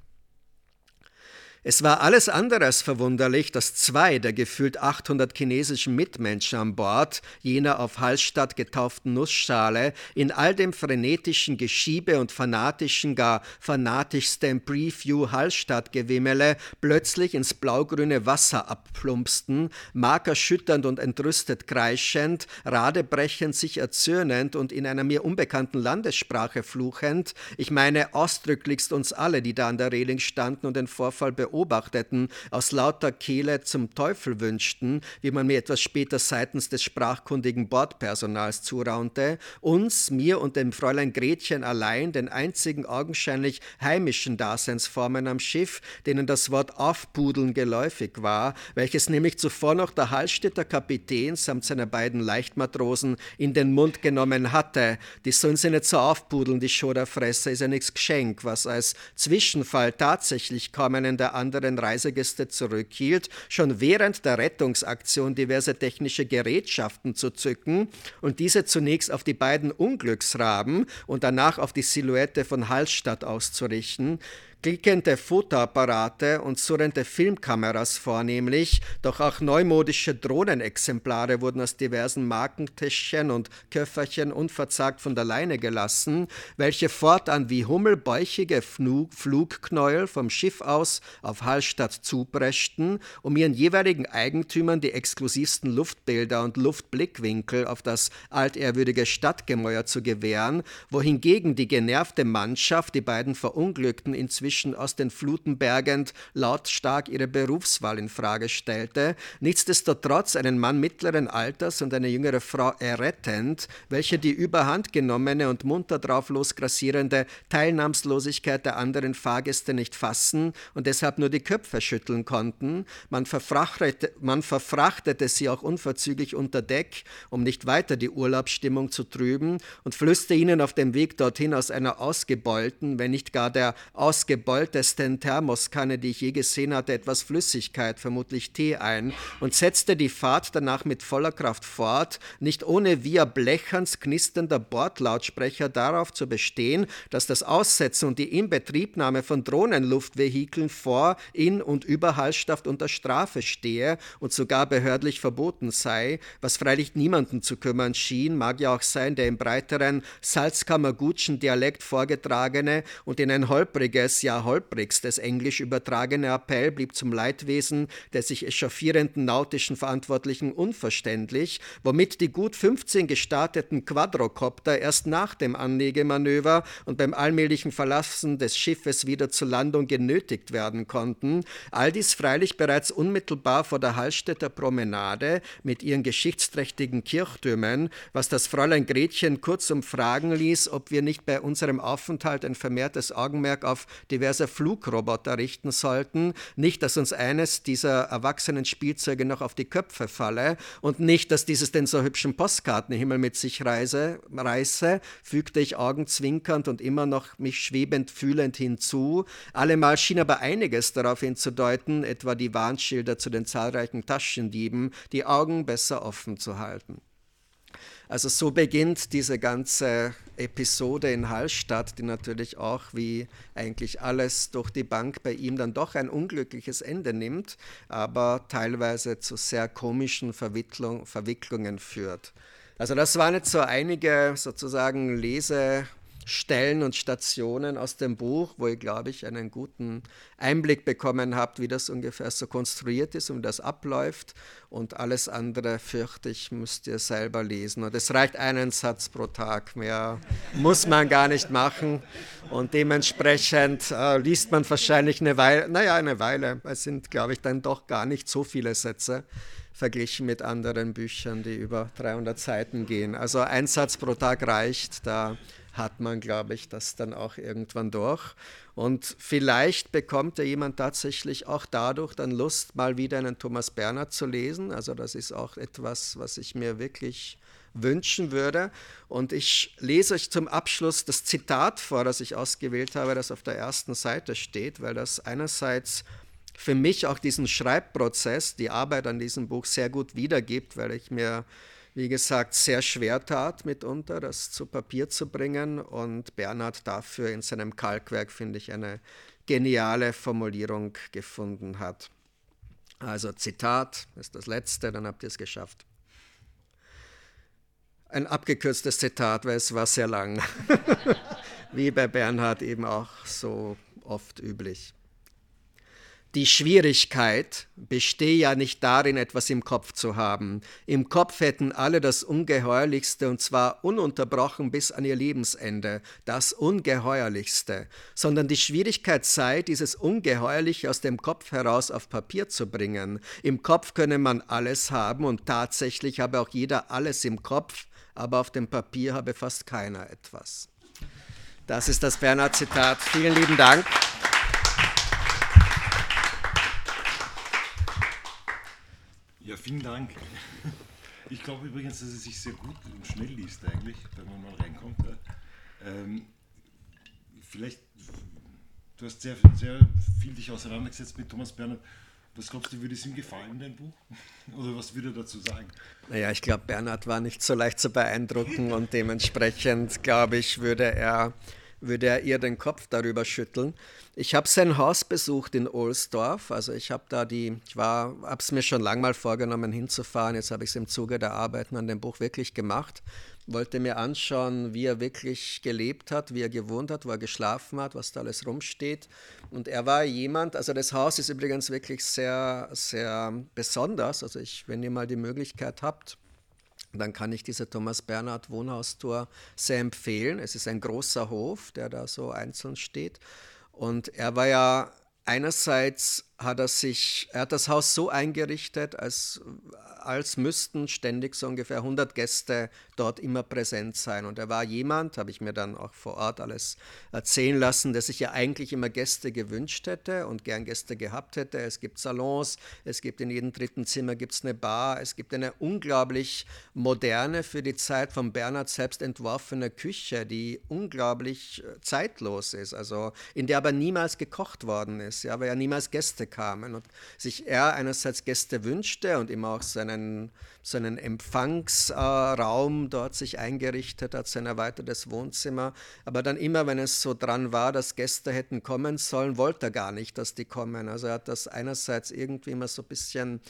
Es war alles andere als verwunderlich, dass zwei der gefühlt 800 chinesischen Mitmenschen an Bord jener auf Hallstatt getauften Nussschale in all dem frenetischen Geschiebe und fanatischen, gar fanatischsten Preview Hallstatt-Gewimmele plötzlich ins blaugrüne Wasser abplumpsten, markerschütternd und entrüstet kreischend, radebrechend sich erzürnend und in einer mir unbekannten Landessprache fluchend, ich meine ausdrücklichst uns alle, die da an der Reling standen und den Vorfall beobachteten, beobachteten, aus lauter Kehle zum Teufel wünschten, wie man mir etwas später seitens des sprachkundigen Bordpersonals zuraunte, uns, mir und dem Fräulein Gretchen allein, den einzigen augenscheinlich heimischen Daseinsformen am Schiff, denen das Wort aufpudeln geläufig war, welches nämlich zuvor noch der Hallstätter Kapitän samt seiner beiden Leichtmatrosen in den Mund genommen hatte. Die sollen sie nicht so aufpudeln, die Schoderfresser, ist ja nichts Geschenk, was als Zwischenfall tatsächlich kaum einen der anderen Reisegäste zurückhielt, schon während der Rettungsaktion diverse technische Gerätschaften zu zücken und diese zunächst auf die beiden Unglücksraben und danach auf die Silhouette von Hallstatt auszurichten, klickende Fotoapparate und surrende Filmkameras vornehmlich, doch auch neumodische Drohnenexemplare wurden aus diversen Markentäschchen und Köfferchen unverzagt von der Leine gelassen, welche fortan wie hummelbäuchige Flug Flugknäuel vom Schiff aus auf Hallstatt zupreschten, um ihren jeweiligen Eigentümern die exklusivsten Luftbilder und Luftblickwinkel auf das altehrwürdige Stadtgemäuer zu gewähren, wohingegen die genervte Mannschaft die beiden Verunglückten inzwischen aus den Fluten bergend lautstark ihre Berufswahl in Frage stellte, nichtsdestotrotz einen Mann mittleren Alters und eine jüngere Frau errettend, welche die überhand genommene und munter drauf losgrassierende Teilnahmslosigkeit der anderen Fahrgäste nicht fassen und deshalb nur die Köpfe schütteln konnten. Man verfrachtete, man verfrachtete sie auch unverzüglich unter Deck, um nicht weiter die Urlaubsstimmung zu trüben, und flüsterte ihnen auf dem Weg dorthin aus einer ausgebeulten, wenn nicht gar der ausgebeultesten Thermoskanne, die ich je gesehen hatte, etwas Flüssigkeit, vermutlich Tee ein, und setzte die Fahrt danach mit voller Kraft fort, nicht ohne via Blecherns knisternder Bordlautsprecher darauf zu bestehen, dass das Aussetzen und die Inbetriebnahme von Drohnenluftvehikeln vor, in und über Hallstatt unter Strafe stehe und sogar behördlich verboten sei, was freilich niemanden zu kümmern schien, mag ja auch sein, der im breiteren Salzkammergutschen Dialekt vorgetragene und in ein holpriges, ja holprigstes Englisch übertragene Appell blieb zum Leidwesen der sich echauffierenden nautischen Verantwortlichen unverständlich, womit die gut 15 gestarteten Quadrocopter erst nach dem Anlegemanöver und beim allmählichen Verlassen des Schiffes wieder zur Landung genötigt werden konnten. All dies freilich bereits unmittelbar vor der Hallstätter Promenade mit ihren geschichtsträchtigen Kirchtürmen, was das Fräulein Gretchen kurzum fragen ließ, ob wir nicht bei unserem Aufenthalt ein vermehrtes Augenmerk auf diverse Flugroboter richten sollten, nicht, dass uns eines dieser erwachsenen Spielzeuge noch auf die Köpfe falle und nicht, dass dieses den so hübschen Postkartenhimmel mit sich reise, reiße, fügte ich augenzwinkernd und immer noch mich schwebend fühlend hinzu. Allemal schien aber einiges darauf hinzudeuten, etwa die Warnschilder zu den zahlreichen Taschendieben, die Augen besser offen zu halten. Also so beginnt diese ganze Episode in Hallstatt, die natürlich auch wie eigentlich alles durch die Bank bei ihm dann doch ein unglückliches Ende nimmt, aber teilweise zu sehr komischen Verwicklung, Verwicklungen führt. Also das waren jetzt so einige sozusagen Lese Stellen und Stationen aus dem Buch, wo ihr, glaube ich, einen guten Einblick bekommen habt, wie das ungefähr so konstruiert ist und wie das abläuft. Und alles andere, fürchte ich, müsst ihr selber lesen. Und es reicht einen Satz pro Tag, mehr muss man gar nicht machen. Und dementsprechend äh, liest man wahrscheinlich eine Weile, naja, eine Weile. Es sind, glaube ich, dann doch gar nicht so viele Sätze verglichen mit anderen Büchern, die über 300 Seiten gehen. Also ein Satz pro Tag reicht, da hat man, glaube ich, das dann auch irgendwann durch. Und vielleicht bekommt ja jemand tatsächlich auch dadurch dann Lust, mal wieder einen Thomas Bernhard zu lesen. Also das ist auch etwas, was ich mir wirklich wünschen würde. Und ich lese euch zum Abschluss das Zitat vor, das ich ausgewählt habe, das auf der ersten Seite steht, weil das einerseits für mich auch diesen Schreibprozess, die Arbeit an diesem Buch sehr gut wiedergibt, weil ich mir wie gesagt, sehr schwer tat mitunter, das zu Papier zu bringen. Und Bernhard dafür in seinem Kalkwerk, finde ich, eine geniale Formulierung gefunden hat. Also Zitat ist das letzte, dann habt ihr es geschafft. Ein abgekürztes Zitat, weil es war sehr lang. wie bei Bernhard eben auch so oft üblich. Die Schwierigkeit bestehe ja nicht darin, etwas im Kopf zu haben. Im Kopf hätten alle das Ungeheuerlichste und zwar ununterbrochen bis an ihr Lebensende, das Ungeheuerlichste, sondern die Schwierigkeit sei, dieses Ungeheuerliche aus dem Kopf heraus auf Papier zu bringen. Im Kopf könne man alles haben und tatsächlich habe auch jeder alles im Kopf, aber auf dem Papier habe fast keiner etwas. Das ist das Bernhard-Zitat. Vielen lieben Dank. Ja, vielen Dank. Ich glaube übrigens, dass es sich sehr gut und schnell liest eigentlich, wenn man mal reinkommt. Ähm, vielleicht, du hast sehr, sehr viel dich auseinandergesetzt mit Thomas Bernhard. Was glaubst du, würde es ihm gefallen, dein Buch? Oder was würde er dazu sagen? Naja, ich glaube, Bernhard war nicht so leicht zu beeindrucken und dementsprechend, glaube ich, würde er würde er ihr den Kopf darüber schütteln. Ich habe sein Haus besucht in Ohlsdorf. Also ich habe da die, ich war, habe es mir schon lange mal vorgenommen hinzufahren. Jetzt habe ich es im Zuge der Arbeiten an dem Buch wirklich gemacht. Wollte mir anschauen, wie er wirklich gelebt hat, wie er gewohnt hat, wo er geschlafen hat, was da alles rumsteht. Und er war jemand, also das Haus ist übrigens wirklich sehr, sehr besonders. Also ich, wenn ihr mal die Möglichkeit habt, dann kann ich diese Thomas Bernhard Wohnhaustour sehr empfehlen. Es ist ein großer Hof, der da so einzeln steht. Und er war ja einerseits hat er sich, er hat das Haus so eingerichtet, als, als müssten ständig so ungefähr 100 Gäste dort immer präsent sein. Und er war jemand, habe ich mir dann auch vor Ort alles erzählen lassen, der sich ja eigentlich immer Gäste gewünscht hätte und gern Gäste gehabt hätte. Es gibt Salons, es gibt in jedem dritten Zimmer gibt's eine Bar, es gibt eine unglaublich moderne, für die Zeit von Bernhard selbst entworfene Küche, die unglaublich äh, zeitlos ist, also in der aber niemals gekocht worden ist, ja, weil ja niemals Gäste kamen und sich er einerseits Gäste wünschte und immer auch seinen, seinen Empfangsraum dort sich eingerichtet hat, sein erweitertes Wohnzimmer. Aber dann immer, wenn es so dran war, dass Gäste hätten kommen sollen, wollte er gar nicht, dass die kommen. Also er hat das einerseits irgendwie immer so ein bisschen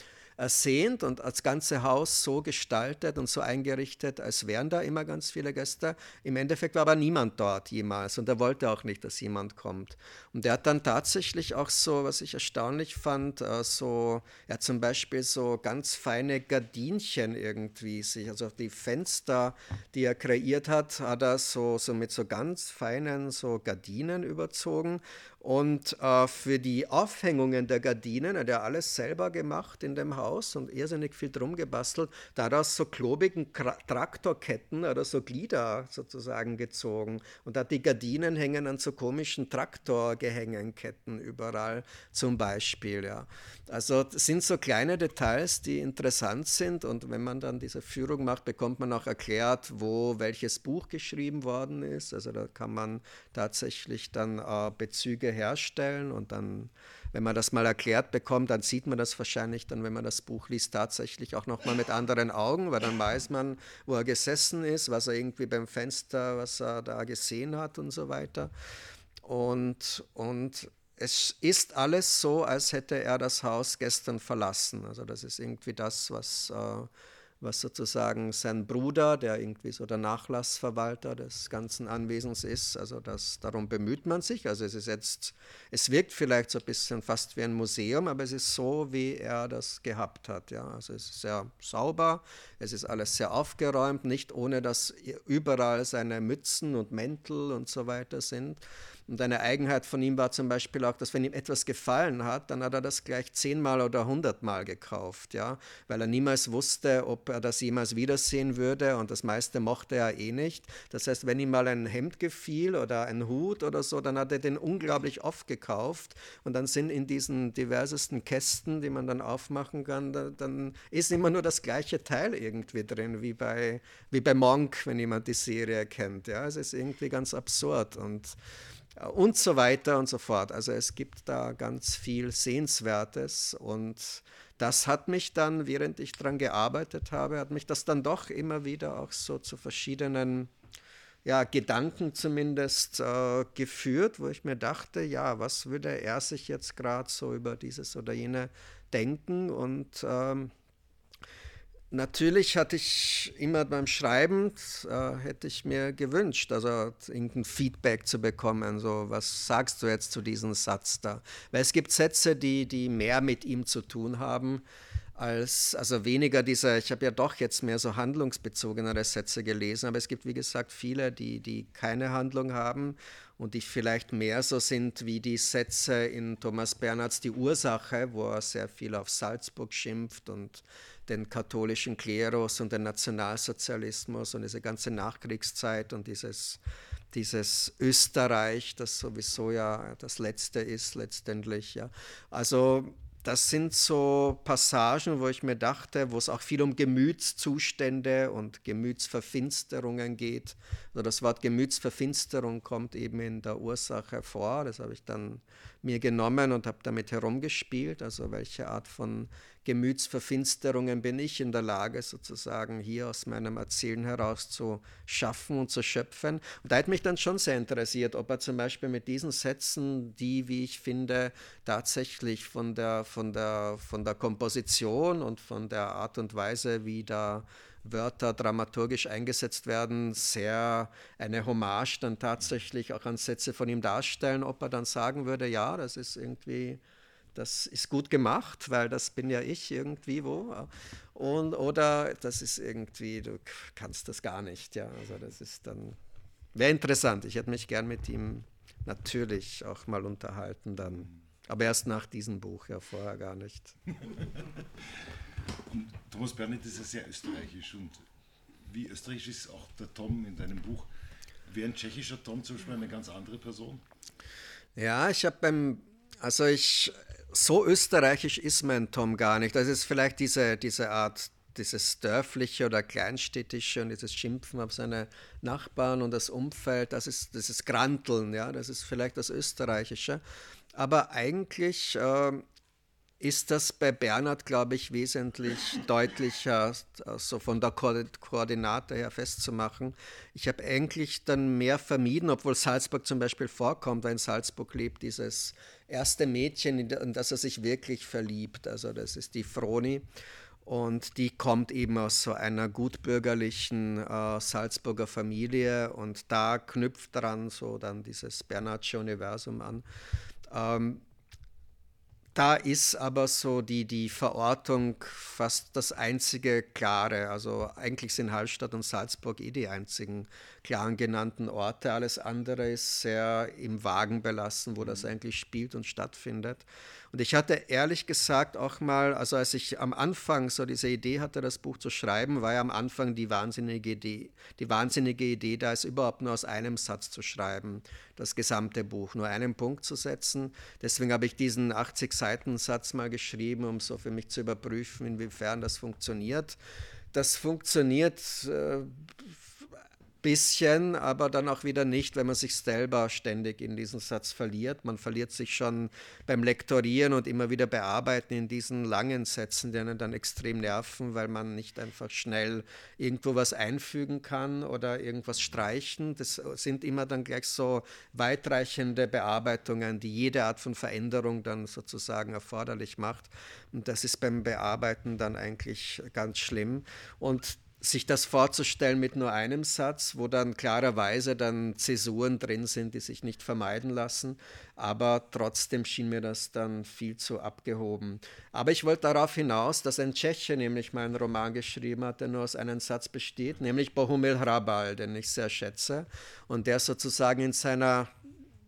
ersehnt und das ganze Haus so gestaltet und so eingerichtet, als wären da immer ganz viele Gäste. Im Endeffekt war aber niemand dort jemals und er wollte auch nicht, dass jemand kommt. Und er hat dann tatsächlich auch so, was ich erstaunlich fand, äh, so, er hat zum Beispiel so ganz feine Gardinchen irgendwie sich, also die Fenster, die er kreiert hat, hat er so, so mit so ganz feinen so Gardinen überzogen und äh, für die Aufhängungen der Gardinen hat er alles selber gemacht in dem Haus und irrsinnig viel drum gebastelt. Daraus so klobigen Traktorketten oder so Glieder sozusagen gezogen. Und hat die Gardinen hängen an so komischen Traktorgehängenketten überall zum Beispiel. Ja. Also sind so kleine Details, die interessant sind. Und wenn man dann diese Führung macht, bekommt man auch erklärt, wo welches Buch geschrieben worden ist. Also da kann man tatsächlich dann äh, Bezüge herstellen und dann, wenn man das mal erklärt bekommt, dann sieht man das wahrscheinlich dann, wenn man das Buch liest, tatsächlich auch nochmal mit anderen Augen, weil dann weiß man, wo er gesessen ist, was er irgendwie beim Fenster, was er da gesehen hat und so weiter. Und, und es ist alles so, als hätte er das Haus gestern verlassen. Also das ist irgendwie das, was äh, was sozusagen sein Bruder, der irgendwie so der Nachlassverwalter des ganzen Anwesens ist. Also das, darum bemüht man sich. Also es ist jetzt, es wirkt vielleicht so ein bisschen fast wie ein Museum, aber es ist so, wie er das gehabt hat. Ja. Also es ist sehr sauber, es ist alles sehr aufgeräumt, nicht ohne dass überall seine Mützen und Mäntel und so weiter sind. Und eine Eigenheit von ihm war zum Beispiel auch, dass wenn ihm etwas gefallen hat, dann hat er das gleich zehnmal oder hundertmal gekauft, ja, weil er niemals wusste, ob er das jemals wiedersehen würde und das meiste mochte er eh nicht. Das heißt, wenn ihm mal ein Hemd gefiel oder ein Hut oder so, dann hat er den unglaublich oft gekauft und dann sind in diesen diversesten Kästen, die man dann aufmachen kann, da, dann ist immer nur das gleiche Teil irgendwie drin, wie bei, wie bei Monk, wenn jemand die Serie kennt. Ja, es ist irgendwie ganz absurd und und so weiter und so fort. Also es gibt da ganz viel Sehenswertes und das hat mich dann, während ich daran gearbeitet habe, hat mich das dann doch immer wieder auch so zu verschiedenen ja, Gedanken zumindest äh, geführt, wo ich mir dachte, ja, was würde er sich jetzt gerade so über dieses oder jene denken und ähm, Natürlich hatte ich immer beim Schreiben, äh, hätte ich mir gewünscht, also irgendein Feedback zu bekommen, so was sagst du jetzt zu diesem Satz da? Weil es gibt Sätze, die, die mehr mit ihm zu tun haben, als, also weniger dieser, ich habe ja doch jetzt mehr so handlungsbezogenere Sätze gelesen, aber es gibt wie gesagt viele, die, die keine Handlung haben und die vielleicht mehr so sind wie die Sätze in Thomas Bernhards Die Ursache, wo er sehr viel auf Salzburg schimpft und den katholischen Klerus und den Nationalsozialismus und diese ganze Nachkriegszeit und dieses, dieses Österreich, das sowieso ja das letzte ist letztendlich. Ja. Also das sind so Passagen, wo ich mir dachte, wo es auch viel um Gemütszustände und Gemütsverfinsterungen geht. Also das Wort Gemütsverfinsterung kommt eben in der Ursache vor. Das habe ich dann mir genommen und habe damit herumgespielt. Also welche Art von Gemütsverfinsterungen bin ich in der Lage, sozusagen hier aus meinem Erzählen heraus zu schaffen und zu schöpfen. Und da hat mich dann schon sehr interessiert, ob er zum Beispiel mit diesen Sätzen, die, wie ich finde, tatsächlich von der, von der, von der Komposition und von der Art und Weise, wie da Wörter dramaturgisch eingesetzt werden, sehr eine Hommage dann tatsächlich auch an Sätze von ihm darstellen, ob er dann sagen würde, ja, das ist irgendwie, das ist gut gemacht, weil das bin ja ich irgendwie wo. Und, oder das ist irgendwie, du kannst das gar nicht, ja. Also das ist dann, wäre interessant. Ich hätte mich gern mit ihm natürlich auch mal unterhalten dann. Aber erst nach diesem Buch, ja, vorher gar nicht. Und Thomas Bernhard ist ja sehr österreichisch und wie österreichisch ist auch der Tom in deinem Buch? Wäre ein tschechischer Tom zum Beispiel eine ganz andere Person? Ja, ich habe beim, also ich, so österreichisch ist mein Tom gar nicht. Das ist vielleicht diese, diese Art, dieses dörfliche oder kleinstädtische und dieses Schimpfen auf seine Nachbarn und das Umfeld, das ist dieses Granteln, ja, das ist vielleicht das Österreichische. Aber eigentlich äh, ist das bei Bernhard, glaube ich, wesentlich deutlicher, also von der Ko Koordinate her festzumachen. Ich habe eigentlich dann mehr vermieden, obwohl Salzburg zum Beispiel vorkommt, weil in Salzburg lebt dieses erste Mädchen, in das er sich wirklich verliebt. Also das ist die Froni. Und die kommt eben aus so einer gutbürgerlichen äh, Salzburger Familie und da knüpft daran so dann dieses Bernhardsche Universum an. Ähm, da ist aber so die, die Verortung fast das einzige klare. Also eigentlich sind Hallstatt und Salzburg eh die einzigen klaren genannten Orte. Alles andere ist sehr im Wagen belassen, wo das eigentlich spielt und stattfindet. Und ich hatte ehrlich gesagt auch mal, also als ich am Anfang so diese Idee hatte, das Buch zu schreiben, war ja am Anfang die wahnsinnige Idee, die wahnsinnige Idee, da es überhaupt nur aus einem Satz zu schreiben, das gesamte Buch, nur einen Punkt zu setzen. Deswegen habe ich diesen 80-Seiten-Satz mal geschrieben, um so für mich zu überprüfen, inwiefern das funktioniert. Das funktioniert äh, bisschen, aber dann auch wieder nicht, wenn man sich selber ständig in diesen Satz verliert. Man verliert sich schon beim Lektorieren und immer wieder bearbeiten in dienen langen Sätzen, die einen dann extrem nerven, weil man nicht einfach schnell irgendwo was einfügen kann oder irgendwas streichen. Das sind immer dann gleich so weitreichende Bearbeitungen, die jede Art von Veränderung dann sozusagen erforderlich macht. Und das ist beim Bearbeiten dann eigentlich ganz schlimm. Und sich das vorzustellen mit nur einem Satz, wo dann klarerweise dann Zäsuren drin sind, die sich nicht vermeiden lassen, aber trotzdem schien mir das dann viel zu abgehoben. Aber ich wollte darauf hinaus, dass ein Tscheche nämlich meinen Roman geschrieben hat, der nur aus einem Satz besteht, nämlich Bohumil Hrabal, den ich sehr schätze und der sozusagen in seiner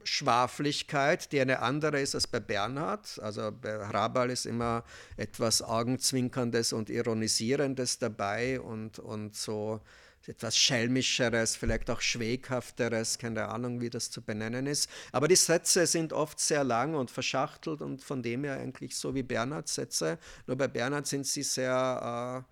Schwaflichkeit, die eine andere ist als bei Bernhard. Also bei Hrabal ist immer etwas Augenzwinkerndes und Ironisierendes dabei und, und so etwas Schelmischeres, vielleicht auch Schweghafteres, keine Ahnung, wie das zu benennen ist. Aber die Sätze sind oft sehr lang und verschachtelt und von dem her eigentlich so wie Bernhards Sätze. Nur bei Bernhard sind sie sehr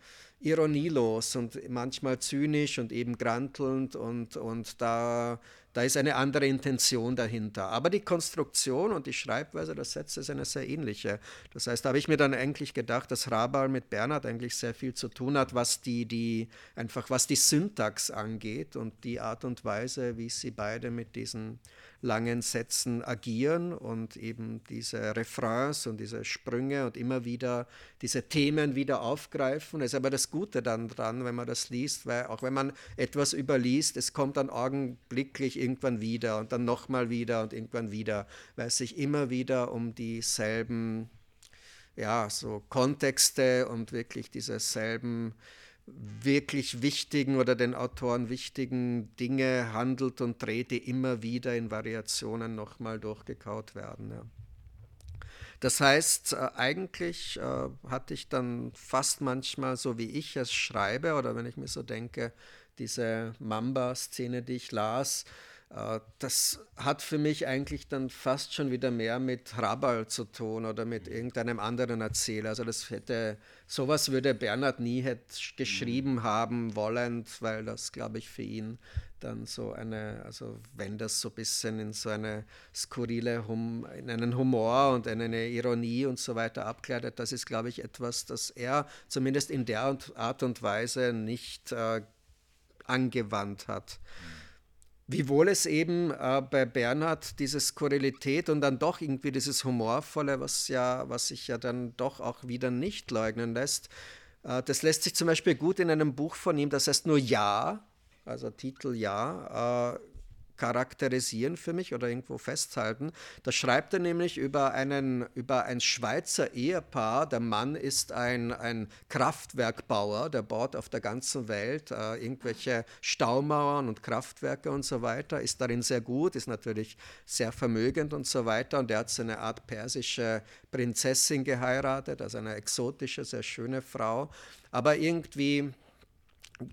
äh, ironielos und manchmal zynisch und eben grantelnd und, und da da ist eine andere Intention dahinter. Aber die Konstruktion und die Schreibweise der Sätze ist eine sehr ähnliche. Das heißt, da habe ich mir dann eigentlich gedacht, dass Rabal mit Bernhard eigentlich sehr viel zu tun hat, was die, die, einfach was die Syntax angeht und die Art und Weise, wie sie beide mit diesen langen Sätzen agieren und eben diese Refrains und diese Sprünge und immer wieder diese Themen wieder aufgreifen. Das ist aber das Gute dann dran, wenn man das liest, weil auch wenn man etwas überliest, es kommt dann augenblicklich irgendwann wieder und dann nochmal wieder und irgendwann wieder, weil es sich immer wieder um dieselben ja, so Kontexte und wirklich dieselben wirklich wichtigen oder den Autoren wichtigen Dinge handelt und dreht, die immer wieder in Variationen nochmal durchgekaut werden. Ja. Das heißt, äh, eigentlich äh, hatte ich dann fast manchmal, so wie ich es schreibe, oder wenn ich mir so denke, diese Mamba-Szene, die ich las, das hat für mich eigentlich dann fast schon wieder mehr mit Rabal zu tun oder mit irgendeinem anderen Erzähler. Also das hätte, sowas würde Bernhard nie hätte geschrieben haben wollen, weil das, glaube ich, für ihn dann so eine, also wenn das so ein bisschen in so eine skurrile, hum, in einen Humor und in eine Ironie und so weiter abkleidet, das ist, glaube ich, etwas, das er zumindest in der Art und Weise nicht äh, angewandt hat. Wiewohl es eben äh, bei Bernhard diese Skurrilität und dann doch irgendwie dieses Humorvolle, was ja, was sich ja dann doch auch wieder nicht leugnen lässt, äh, das lässt sich zum Beispiel gut in einem Buch von ihm, das heißt nur Ja, also Titel Ja, äh, charakterisieren für mich oder irgendwo festhalten. Da schreibt er nämlich über, einen, über ein Schweizer Ehepaar. Der Mann ist ein, ein Kraftwerkbauer, der baut auf der ganzen Welt äh, irgendwelche Staumauern und Kraftwerke und so weiter, ist darin sehr gut, ist natürlich sehr vermögend und so weiter. Und er hat so eine Art persische Prinzessin geheiratet, also eine exotische, sehr schöne Frau. Aber irgendwie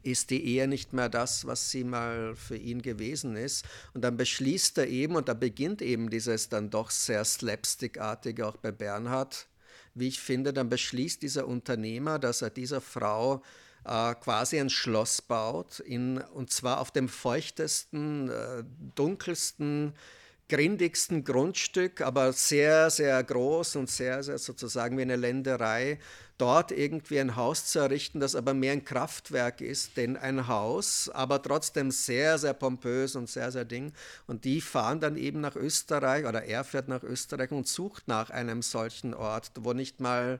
ist die Ehe nicht mehr das, was sie mal für ihn gewesen ist. Und dann beschließt er eben, und da beginnt eben dieses dann doch sehr slapstickartige auch bei Bernhard, wie ich finde, dann beschließt dieser Unternehmer, dass er dieser Frau äh, quasi ein Schloss baut, in, und zwar auf dem feuchtesten, äh, dunkelsten, grindigsten Grundstück, aber sehr, sehr groß und sehr, sehr sozusagen wie eine Länderei, dort irgendwie ein Haus zu errichten, das aber mehr ein Kraftwerk ist, denn ein Haus, aber trotzdem sehr, sehr pompös und sehr, sehr ding. Und die fahren dann eben nach Österreich oder er fährt nach Österreich und sucht nach einem solchen Ort, wo nicht mal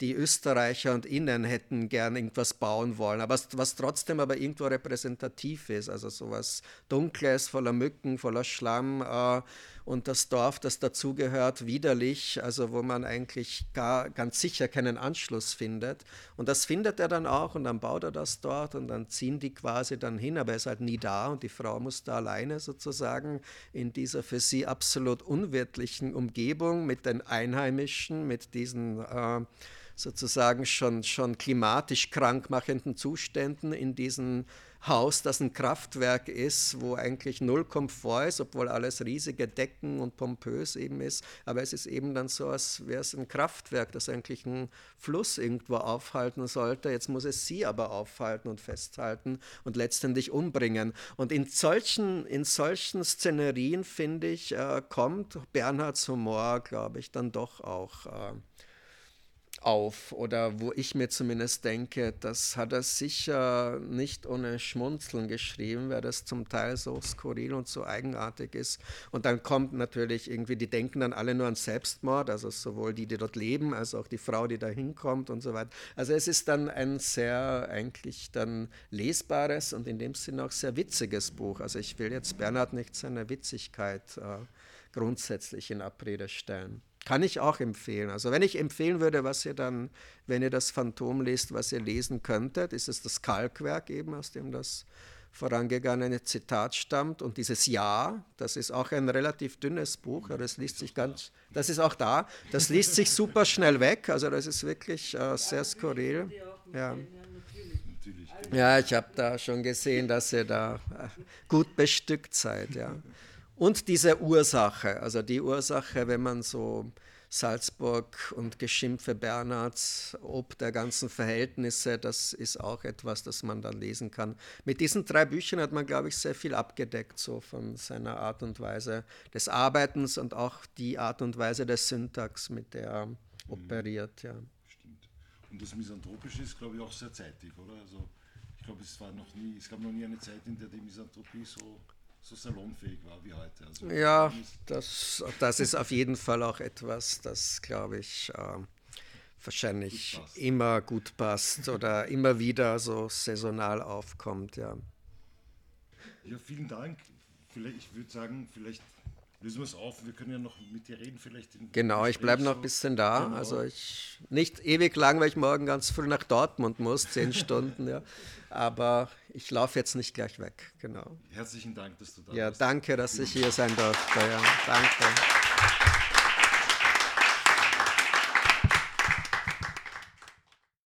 die Österreicher und Innen hätten gern irgendwas bauen wollen, aber was trotzdem aber irgendwo repräsentativ ist, also sowas Dunkles, voller Mücken, voller Schlamm äh, und das Dorf, das dazugehört, widerlich, also wo man eigentlich gar, ganz sicher keinen Anschluss findet. Und das findet er dann auch und dann baut er das dort und dann ziehen die quasi dann hin, aber er ist halt nie da und die Frau muss da alleine sozusagen in dieser für sie absolut unwirtlichen Umgebung mit den Einheimischen, mit diesen äh, sozusagen schon, schon klimatisch krankmachenden Zuständen in diesem Haus, das ein Kraftwerk ist, wo eigentlich null Komfort ist, obwohl alles riesige Decken und pompös eben ist. Aber es ist eben dann so, als wäre es ein Kraftwerk, das eigentlich einen Fluss irgendwo aufhalten sollte. Jetzt muss es sie aber aufhalten und festhalten und letztendlich umbringen. Und in solchen, in solchen Szenerien, finde ich, äh, kommt Bernhards Humor, glaube ich, dann doch auch. Äh, auf oder wo ich mir zumindest denke, das hat er sicher nicht ohne Schmunzeln geschrieben, weil das zum Teil so skurril und so eigenartig ist. Und dann kommt natürlich irgendwie, die denken dann alle nur an Selbstmord, also sowohl die, die dort leben, als auch die Frau, die da hinkommt und so weiter. Also es ist dann ein sehr eigentlich dann lesbares und in dem Sinne auch sehr witziges Buch. Also ich will jetzt Bernhard nicht seine Witzigkeit äh, grundsätzlich in Abrede stellen. Kann ich auch empfehlen. Also wenn ich empfehlen würde, was ihr dann, wenn ihr das Phantom lest, was ihr lesen könntet, ist es das Kalkwerk eben, aus dem das vorangegangene Zitat stammt. Und dieses Ja, das ist auch ein relativ dünnes Buch, aber das liest sich ganz, das ist auch da, das liest sich super schnell weg, also das ist wirklich äh, sehr skurril. Ja. Ja, ich habe da schon gesehen, dass ihr da äh, gut bestückt seid, ja. Und diese Ursache, also die Ursache, wenn man so Salzburg und Geschimpfe Bernhards, ob der ganzen Verhältnisse, das ist auch etwas, das man dann lesen kann. Mit diesen drei Büchern hat man, glaube ich, sehr viel abgedeckt, so von seiner Art und Weise des Arbeitens und auch die Art und Weise der Syntax, mit der er mhm. operiert. Ja. Stimmt. Und das Misanthropische ist, glaube ich, auch sehr zeitig, oder? Also ich glaube, es war noch nie, es gab noch nie eine Zeit, in der die Misanthropie so so salonfähig war wie heute. Also ja, das, das ist auf jeden Fall auch etwas, das, glaube ich, äh, wahrscheinlich gut immer gut passt oder immer wieder so saisonal aufkommt. Ja, ja vielen Dank. Vielleicht, ich würde sagen, vielleicht lösen wir es auf. Wir können ja noch mit dir reden, vielleicht. genau, ich bleibe noch ein bisschen da. Genau. Also ich nicht ewig lang, weil ich morgen ganz früh nach Dortmund muss, zehn Stunden. Ja. Aber ich laufe jetzt nicht gleich weg. Genau. Herzlichen Dank, dass du da ja, bist. Ja, danke, dass ich hier sein durfte. Ja, danke.